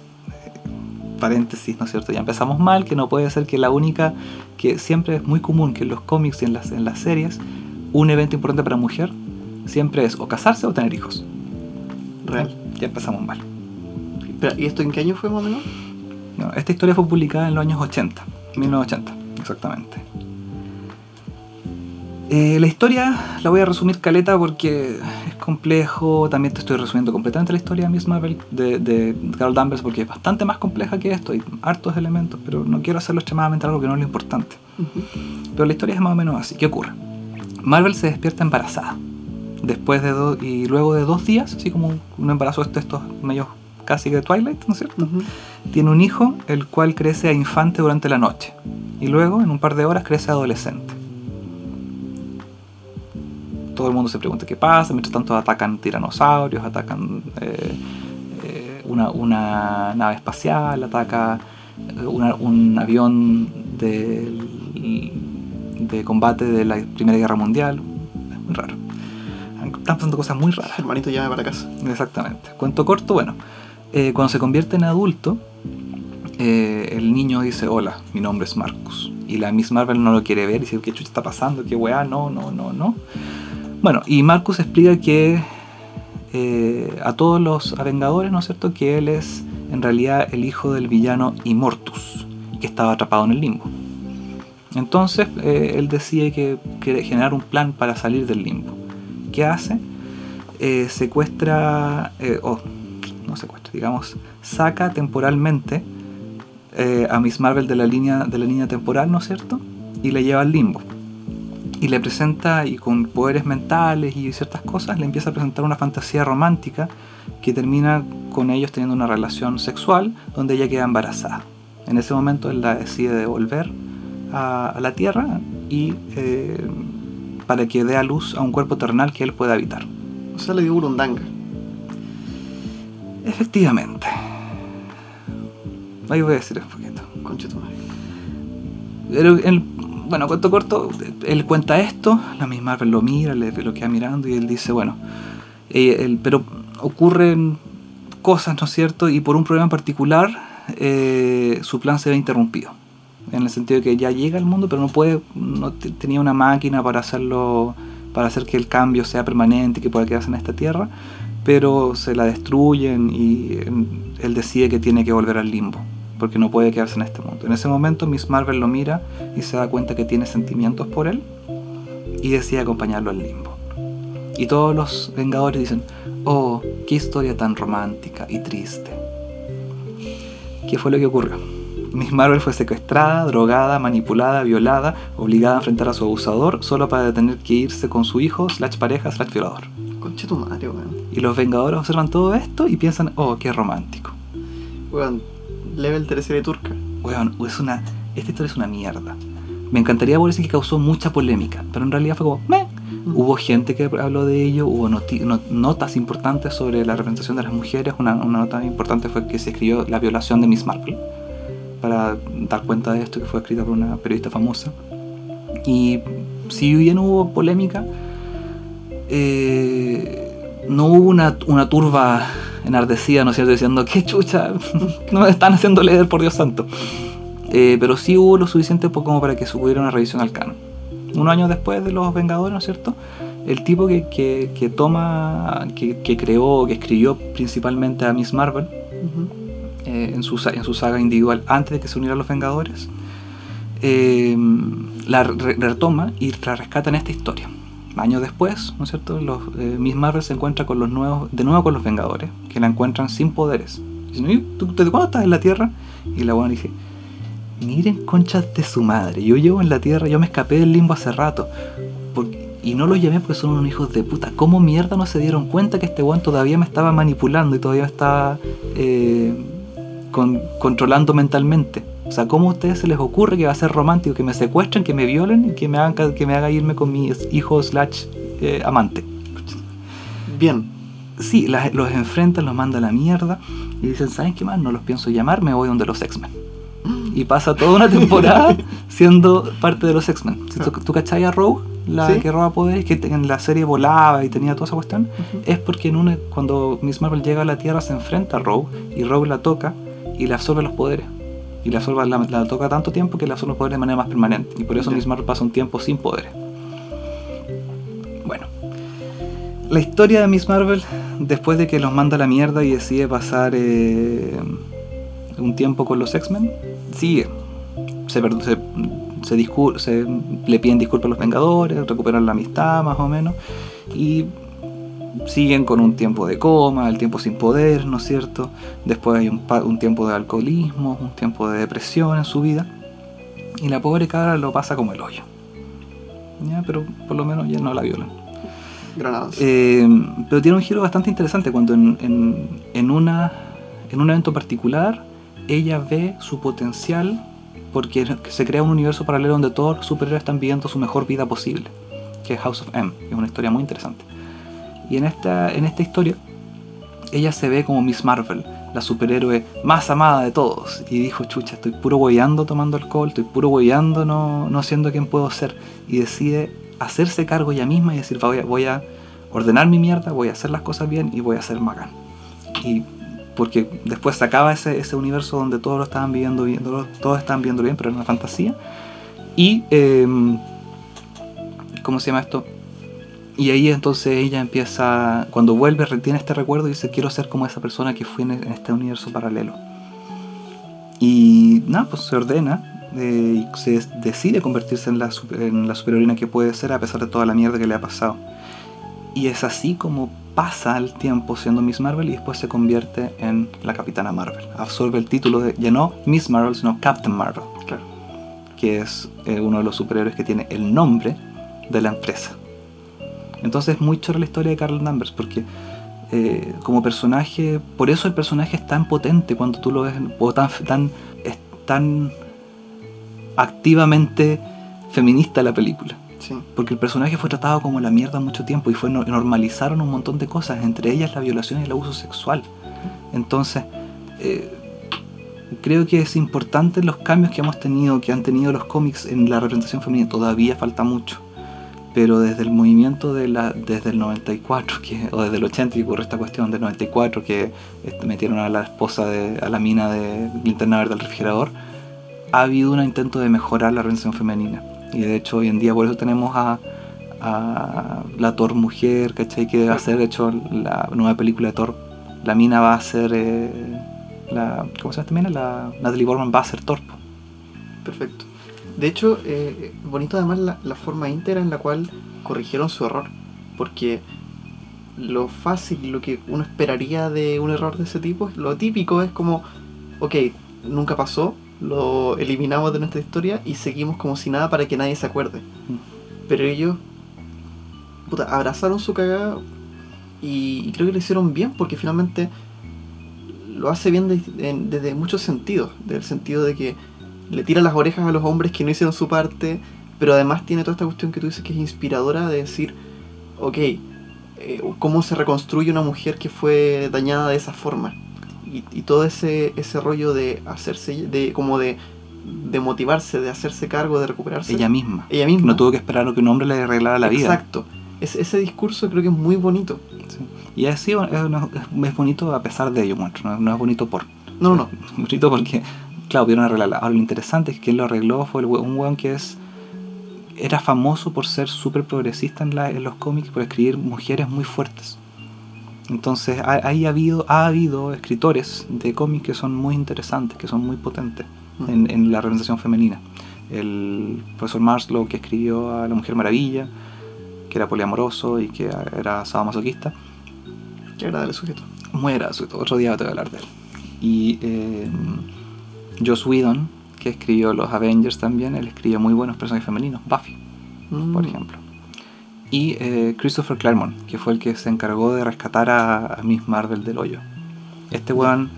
Paréntesis, ¿no es cierto? Ya empezamos mal, que no puede ser que la única, que siempre es muy común que en los cómics y en las, en las series, un evento importante para mujer siempre es o casarse o tener hijos. Real. Ya empezamos mal. Espera, ¿y esto en qué año fue más o menos? No, esta historia fue publicada en los años 80, 1980, exactamente. Eh, la historia la voy a resumir caleta porque es complejo. También te estoy resumiendo completamente la historia Marvel de, de Carol Danvers porque es bastante más compleja que esto. Hay hartos elementos, pero no quiero hacerlo extremadamente algo que no es lo importante. Pero la historia es más o menos así. ¿Qué ocurre? Marvel se despierta embarazada. Después de dos y luego de dos días, así como un embarazo de estos medios casi de Twilight, ¿no es cierto? Tiene un hijo, el cual crece a infante durante la noche. Y luego, en un par de horas, crece a adolescente. Todo el mundo se pregunta qué pasa. Mientras tanto, atacan tiranosaurios, atacan eh, eh, una, una nave espacial, ataca eh, una- un avión de, de combate de la Primera Guerra Mundial. Es muy raro. Están pasando cosas muy raras. Hermanito, llame para casa. Exactamente. Cuento corto, bueno. eh, cuando se convierte en adulto, eh, el niño dice, hola, mi nombre es Marcus. Y la Miss Marvel no lo quiere ver y dice, ¿qué chucha está pasando? ¿Qué weá? No, no, no, no. Bueno, y Marcus explica que eh, a todos los Vengadores, ¿no es cierto?, que él es en realidad el hijo del villano Immortus, que estaba atrapado en el limbo. Entonces, eh, él decide que quiere generar un plan para salir del limbo. ¿Qué hace? Eh, secuestra, o no secuestra, digamos, saca temporalmente a Miss Marvel de la, línea, de la línea temporal, ¿no es cierto? Y le lleva al limbo. Y le presenta, y con poderes mentales y ciertas cosas, le empieza a presentar una fantasía romántica que termina con ellos teniendo una relación sexual donde ella queda embarazada. En ese momento él la decide devolver a, a la Tierra y eh, para que dé a luz a un cuerpo terrenal que él pueda habitar. O sea, le dio burundanga. Efectivamente. Ahí voy a decir un poquito. Concha tu madre. Pero bueno, cuento corto, él cuenta esto, la misma Marvel lo mira, le, lo queda mirando y él dice, bueno, eh, pero ocurren cosas, ¿no es cierto? Y por un problema en particular, eh, su plan se ve interrumpido. En el sentido de que ya llega al mundo, pero no puede, no te- tenía una máquina para hacerlo, para hacer que el cambio sea permanente que pueda quedarse en esta tierra, pero se la destruyen y em, él decide que tiene que volver al limbo, porque no puede quedarse en este mundo. En ese momento Miss Marvel lo mira y se da cuenta que tiene sentimientos por él y decide acompañarlo al limbo. Y todos los Vengadores dicen, oh, qué historia tan romántica y triste. ¿Qué fue lo que ocurrió? Miss Marvel fue secuestrada, drogada, manipulada, violada, obligada a enfrentar a su abusador solo para tener que irse con su hijo, slash pareja, slash violador. Concha tu madre, weón. Y los Vengadores observan todo esto y piensan, oh, qué romántico. Weón, level tercera turca. Weón, es una, esta historia es una mierda. Me encantaría poder decir que causó mucha polémica, pero en realidad fue como, meh. Hubo gente que habló de ello, hubo noti- no- notas importantes sobre la representación de las mujeres. Una, una nota importante fue que se escribió la violación de Miss Marvel, para dar cuenta de esto, que fue escrita por una periodista famosa. Y si bien hubo polémica, eh, no hubo una, una turba enardecida, ¿no es cierto?, diciendo, qué chucha, no me están haciendo leer, por Dios santo. Eh, pero sí hubo lo suficiente como para que se hubiera una revisión al canon. Un año después de Los Vengadores, ¿no es cierto? El tipo que, que, que toma, que, que creó, que escribió principalmente a Miss Marvel eh, en, su, en su saga individual antes de que se uniera a Los Vengadores, eh, la re- retoma y la rescata en esta historia. Años después, ¿no es cierto? Los, eh, Miss Marvel se encuentra con los nuevos, de nuevo con los Vengadores, que la encuentran sin poderes. Dicen, "Oye, ¿tú desde cuándo estás en la Tierra? Y la buena dice, miren conchas de su madre, yo llevo en la Tierra, yo me escapé del limbo hace rato. Y no los llamé porque son unos hijos de puta. ¿Cómo mierda no se dieron cuenta que este weón todavía me estaba manipulando y todavía estaba eh, con- controlando mentalmente? O sea, ¿cómo a ustedes se les ocurre que va a ser romántico que me secuestren, que me violen y que me hagan que me haga irme con mi hijo slash eh, amante? Bien. Sí, los enfrentan, los manda a la mierda y dicen, ¿saben qué más? No los pienso llamar, me voy donde los X-Men. Y pasa toda una temporada siendo parte de los X-Men. Si tú, ¿Tú cachai a Rogue? La Sí. que roba poderes, que en la serie volaba y tenía toda esa cuestión. Es porque en una, cuando Miss Marvel llega a la Tierra se enfrenta a Rogue y Rogue la toca y le absorbe los poderes. Y la, absorbe, la, la toca tanto tiempo que le absorbe los poderes de manera más permanente. Y por eso. Miss Marvel pasa un tiempo sin poderes. Bueno. La historia de Miss Marvel, después de que los manda a la mierda y decide pasar eh, un tiempo con los X-Men, sigue. Se, se, se, se le piden disculpas a los Vengadores, recuperan la amistad más o menos, y siguen con un tiempo de coma, el tiempo sin poder, ¿no es cierto? Después hay un, tiempo de alcoholismo, un tiempo de depresión en su vida, y la pobre cabra lo pasa como el hoyo. Ya, pero por lo menos ya no la violan. Eh, pero tiene un giro bastante interesante cuando en, en- en una, en un evento particular ella ve su potencial porque se crea un universo paralelo donde todos los superhéroes están viviendo su mejor vida posible, que es House of M, es una historia muy interesante. Y en esta, en esta historia ella se ve como Miss Marvel, la superhéroe más amada de todos. Y dijo, chucha, estoy puro hueveando tomando alcohol, estoy puro hueveando no, no siendo quien puedo ser. Y decide hacerse cargo ella misma y decir, voy a, voy a ordenar mi mierda, voy a hacer las cosas bien y voy a ser bacán. Y porque después se acaba ese, ese universo donde todos lo estaban viviendo bien, todos, todos estaban viendo bien, pero era una fantasía. Y, em, ¿cómo se llama esto? Y ahí entonces ella empieza, cuando vuelve, retiene este recuerdo y dice, quiero ser como esa persona que fui en, en este universo paralelo. Y nada, pues se ordena eh, y se decide convertirse en la, en la superheroína que puede ser a pesar de toda la mierda que le ha pasado. Y es así como pasa el tiempo siendo Miss Marvel y después se convierte en la Capitana Marvel. Absorbe el título de, ya no Miss Marvel, sino Captain Marvel, Claro. que es eh, uno de los superhéroes que tiene el nombre de la empresa. Entonces es muy chora la historia de Carol Danvers porque eh, como personaje, por eso el personaje es tan potente cuando tú lo ves, o tan, tan, es tan activamente feminista la película. Sí. Porque el personaje fue tratado como la mierda mucho tiempo y fue no- normalizaron un montón de cosas, entre ellas la violación y el abuso sexual. Entonces, eh, creo que es importante los cambios que hemos tenido, que han tenido los cómics en la representación femenina. Todavía falta mucho. Pero desde el movimiento de la, desde el 94, que, o desde el 80 que ocurre esta cuestión del 94, que este, metieron a la esposa de, a la mina de linterna verde del refrigerador, ha habido un intento de mejorar la representación femenina. Y de hecho hoy en día por eso tenemos a, la Thor mujer, ¿cachai? Que va a ser, de hecho, la nueva película de Thor. La mina va a ser, eh, la, ¿cómo se llama esta mina? La Natalie Portman va a ser Thor. Perfecto. De hecho, eh, bonito además la, la forma íntegra en la cual corrigieron su error. Porque lo fácil, lo que uno esperaría de un error de ese tipo, lo típico es como, ok, nunca pasó, lo eliminamos de nuestra historia y seguimos como si nada para que nadie se acuerde. Pero ellos, puta, abrazaron su cagada y, y creo que lo hicieron bien porque finalmente lo hace bien de- en- desde muchos sentidos. Del sentido de que le tira las orejas a los hombres que no hicieron su parte, pero además tiene toda esta cuestión que tú dices que es inspiradora de decir, ok, eh, cómo se reconstruye una mujer que fue dañada de esa forma. Y, y todo ese, ese rollo de hacerse, de como de, de motivarse, de hacerse cargo, de recuperarse. Ella misma. Ella misma. No tuvo que esperar a que un hombre le arreglara la vida. Exacto. Es- ese discurso creo que es muy bonito. Sí. Y así es, es bonito a pesar de ello, muestro. No, no es bonito por. No, no, no. Es bonito porque, claro, pudieron arreglarla. Ahora, lo interesante es que quien lo arregló fue el we- un weón que es. Era famoso por ser súper progresista en, la- en los cómics, por escribir mujeres muy fuertes. Entonces, ha, ahí ha habido, ha habido escritores de cómics que son muy interesantes, que son muy potentes en, en la representación femenina. El profesor Marslow, que escribió a La Mujer Maravilla, que era poliamoroso y que era sadomasoquista. Qué agradable sujeto. Muy agradable, otro día te voy a hablar de él. Y eh, Joss Whedon, que escribió los Avengers también, él escribió muy buenos personajes femeninos, Buffy, Mm. por ejemplo. Y eh, Christopher Claremont, que fue el que se encargó de rescatar a, a Miss Marvel del hoyo. Este weón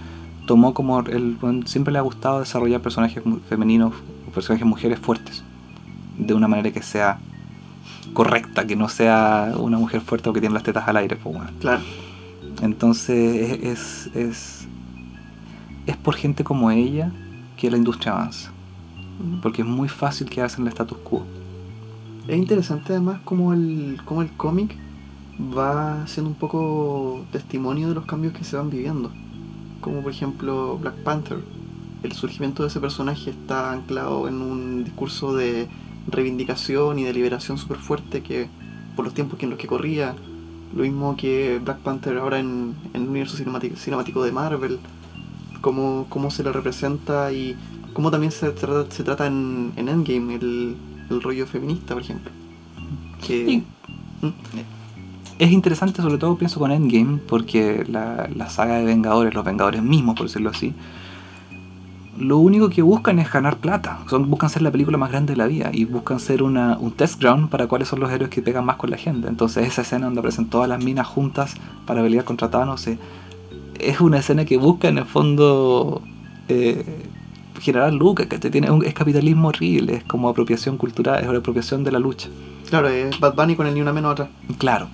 tomó como. El, weón siempre le ha gustado desarrollar personajes femeninos o personajes mujeres fuertes. De una manera que sea correcta, que no sea una mujer fuerte o que tiene las tetas al aire. Pues, weón. Claro. Entonces es, es, es, es por gente como ella que la industria avanza. Mm. Porque es muy fácil quedarse en el status quo. Es interesante además como el, como el cómic va siendo un poco testimonio de los cambios que se van viviendo. Como por ejemplo Black Panther. El surgimiento de ese personaje está anclado en un discurso de reivindicación y de liberación súper fuerte que por los tiempos en los que corría. Lo mismo que Black Panther ahora en, en el universo cinemático de Marvel. Cómo, cómo se le representa y como también se trata, se trata en, en Endgame el, el rollo feminista, por ejemplo. Que, Y- ¿Mm? Es interesante, sobre todo pienso con Endgame, porque la, la saga de Vengadores, los Vengadores mismos, por decirlo así, lo único que buscan es ganar plata. Son, buscan ser la película más grande de la vida y buscan ser una, un test ground para cuáles son los héroes que pegan más con la gente. Entonces, esa escena donde aparecen todas las minas juntas para pelear contra Thanos eh, es una escena que busca en el fondo eh, generar lucas, que tiene un, es capitalismo horrible, es como apropiación cultural, es una apropiación de la lucha. Claro, es Bad Bunny con el ni una menos atrás. Claro.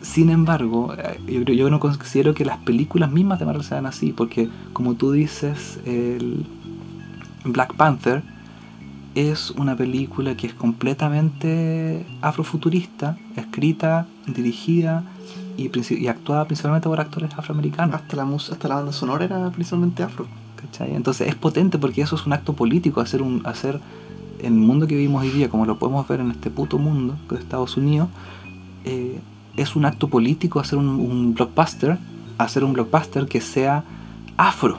Sin embargo, eh, yo, yo no considero que las películas mismas de Marvel sean así, porque como tú dices, el Black Panther es una película que es completamente afrofuturista, escrita, dirigida y, y actuada principalmente por actores afroamericanos. Hasta la, mus- hasta la banda sonora era principalmente afro. ¿cachai? Entonces es potente porque eso es un acto político, hacer un hacer en el mundo que vivimos hoy día, como lo podemos ver en este puto mundo de Estados Unidos, eh, es un acto político hacer un, un blockbuster, hacer un blockbuster que sea afro,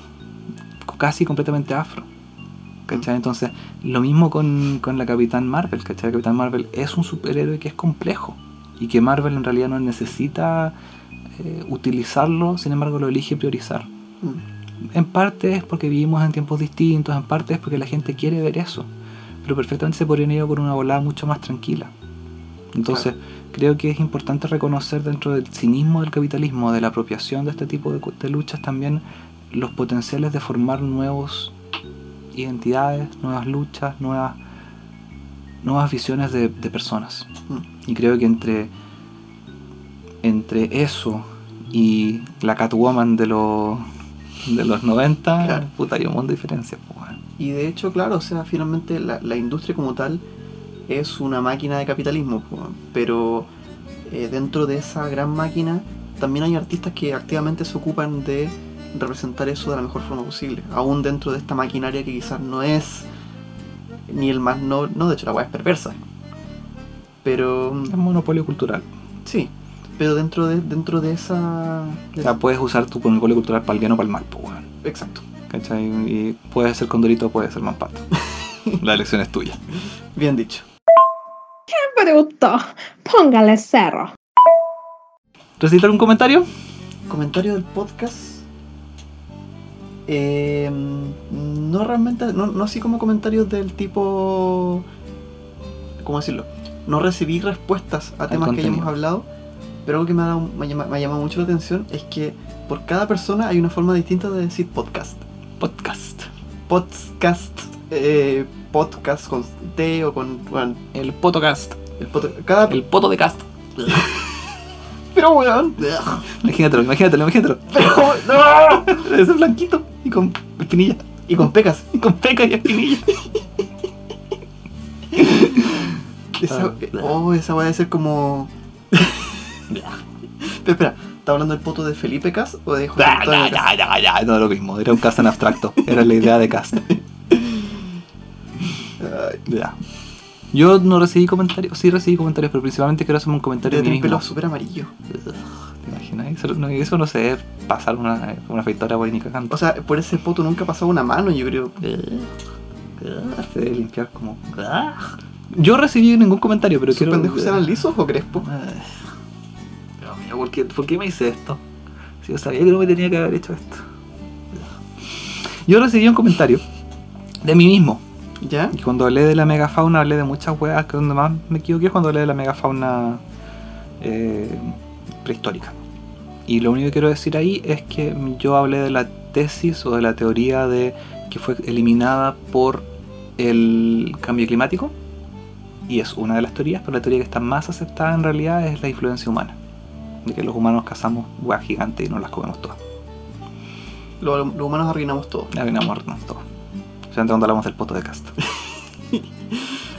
casi completamente afro. ¿Cachai? Entonces, lo mismo con, con la Capitán Marvel, ¿cachai? La Capitán Marvel es un superhéroe que es complejo y que Marvel en realidad no necesita eh, utilizarlo, sin embargo lo elige priorizar. Mm. En parte es porque vivimos en tiempos distintos, en parte es porque la gente quiere ver eso. Pero perfectamente se podrían ir por una volada mucho más tranquila. Entonces, creo que es importante reconocer dentro del cinismo del capitalismo, de la apropiación de este tipo de, luchas, también los potenciales de formar nuevos identidades, nuevas luchas, nuevas, nuevas visiones de, de personas. Mm. Y creo que entre, entre eso y la Catwoman de los, de los 90, Claro. puta, hay un montón de diferencias. pues. Y de hecho, claro, o sea, finalmente la, la industria como tal es una máquina de capitalismo, po, pero eh, dentro de esa gran máquina también hay artistas que activamente se ocupan de representar eso de la mejor forma posible, aún dentro de esta maquinaria que quizás no es ni el más no, no de hecho la weá es perversa, pero Es monopolio cultural. sí, pero dentro de dentro de esa, de O sea, esa- puedes usar tu monopolio cultural para el bien o para el mal, pues, weón. exacto, ¿Cachai? Y puede ser Condorito, puede ser Mampato. La elección es tuya. bien dicho. Bruto, póngale cero. ¿Recibiste algún comentario? comentario del podcast. eh, no realmente, no, no así como comentarios del tipo. ¿Cómo decirlo? No recibí respuestas a temas que hayamos hablado, pero algo que me ha, dado- me, me ha llamado mucho la atención es que por cada persona hay una forma distinta de decir podcast. Podcast. Podcast, eh, podcast con T o con. bueno, El Potocast. el pod- cada. El Poto de Cast. pero weón. Imagínatelo, imagínatelo, imagínatelo. Pero, no. Ese blanquito y con espinilla. Y con pecas. Y con peca y espinilla. Esa, Ah. oh, esa va a ser como. Pero espera, ¿está hablando del poto de Felipe Cas o de José Cas? no es lo mismo. Era un cast en abstracto. Era la idea de cast. Ay, Ya. Yo no recibí comentarios, sí recibí comentarios, pero principalmente quiero hacerme un comentario de mí tener mismo. pelo súper amarillo. ¿Te imaginas? Eso no, eso no se debe pasar una, una afeitadora por ni cagando. O sea, por ese poto nunca ha pasado una mano, yo creo. Se debe limpiar como. Yo recibí ningún comentario, pero ¿Sus quiero. pendejos eran lisos o crespos? Dios mío, ¿por qué, ¿por qué me hice esto? Si yo sabía que no me tenía que haber hecho esto. Yo recibí un comentario de mí mismo. ¿Ya? Y cuando hablé de la megafauna, hablé de muchas weas que donde más me equivoqué es cuando hablé de la megafauna eh, prehistórica. Y lo único que quiero decir ahí es que yo hablé de la tesis o de la teoría de que fue eliminada por el cambio climático. Y es una de las teorías, pero la teoría que está más aceptada en realidad es la influencia humana. De que los humanos cazamos weas gigantes y no las comemos todas. Lo- Los humanos arruinamos todo. Arruinando todo. O sea, cuando hablamos del poto de casta.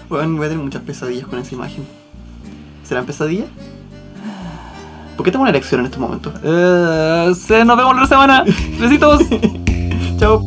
Bueno, voy a tener muchas pesadillas con esa imagen. ¿Serán pesadillas? ¿Por qué tengo una erección en estos momentos? Eh, se- nos vemos la semana. Besitos. Chao.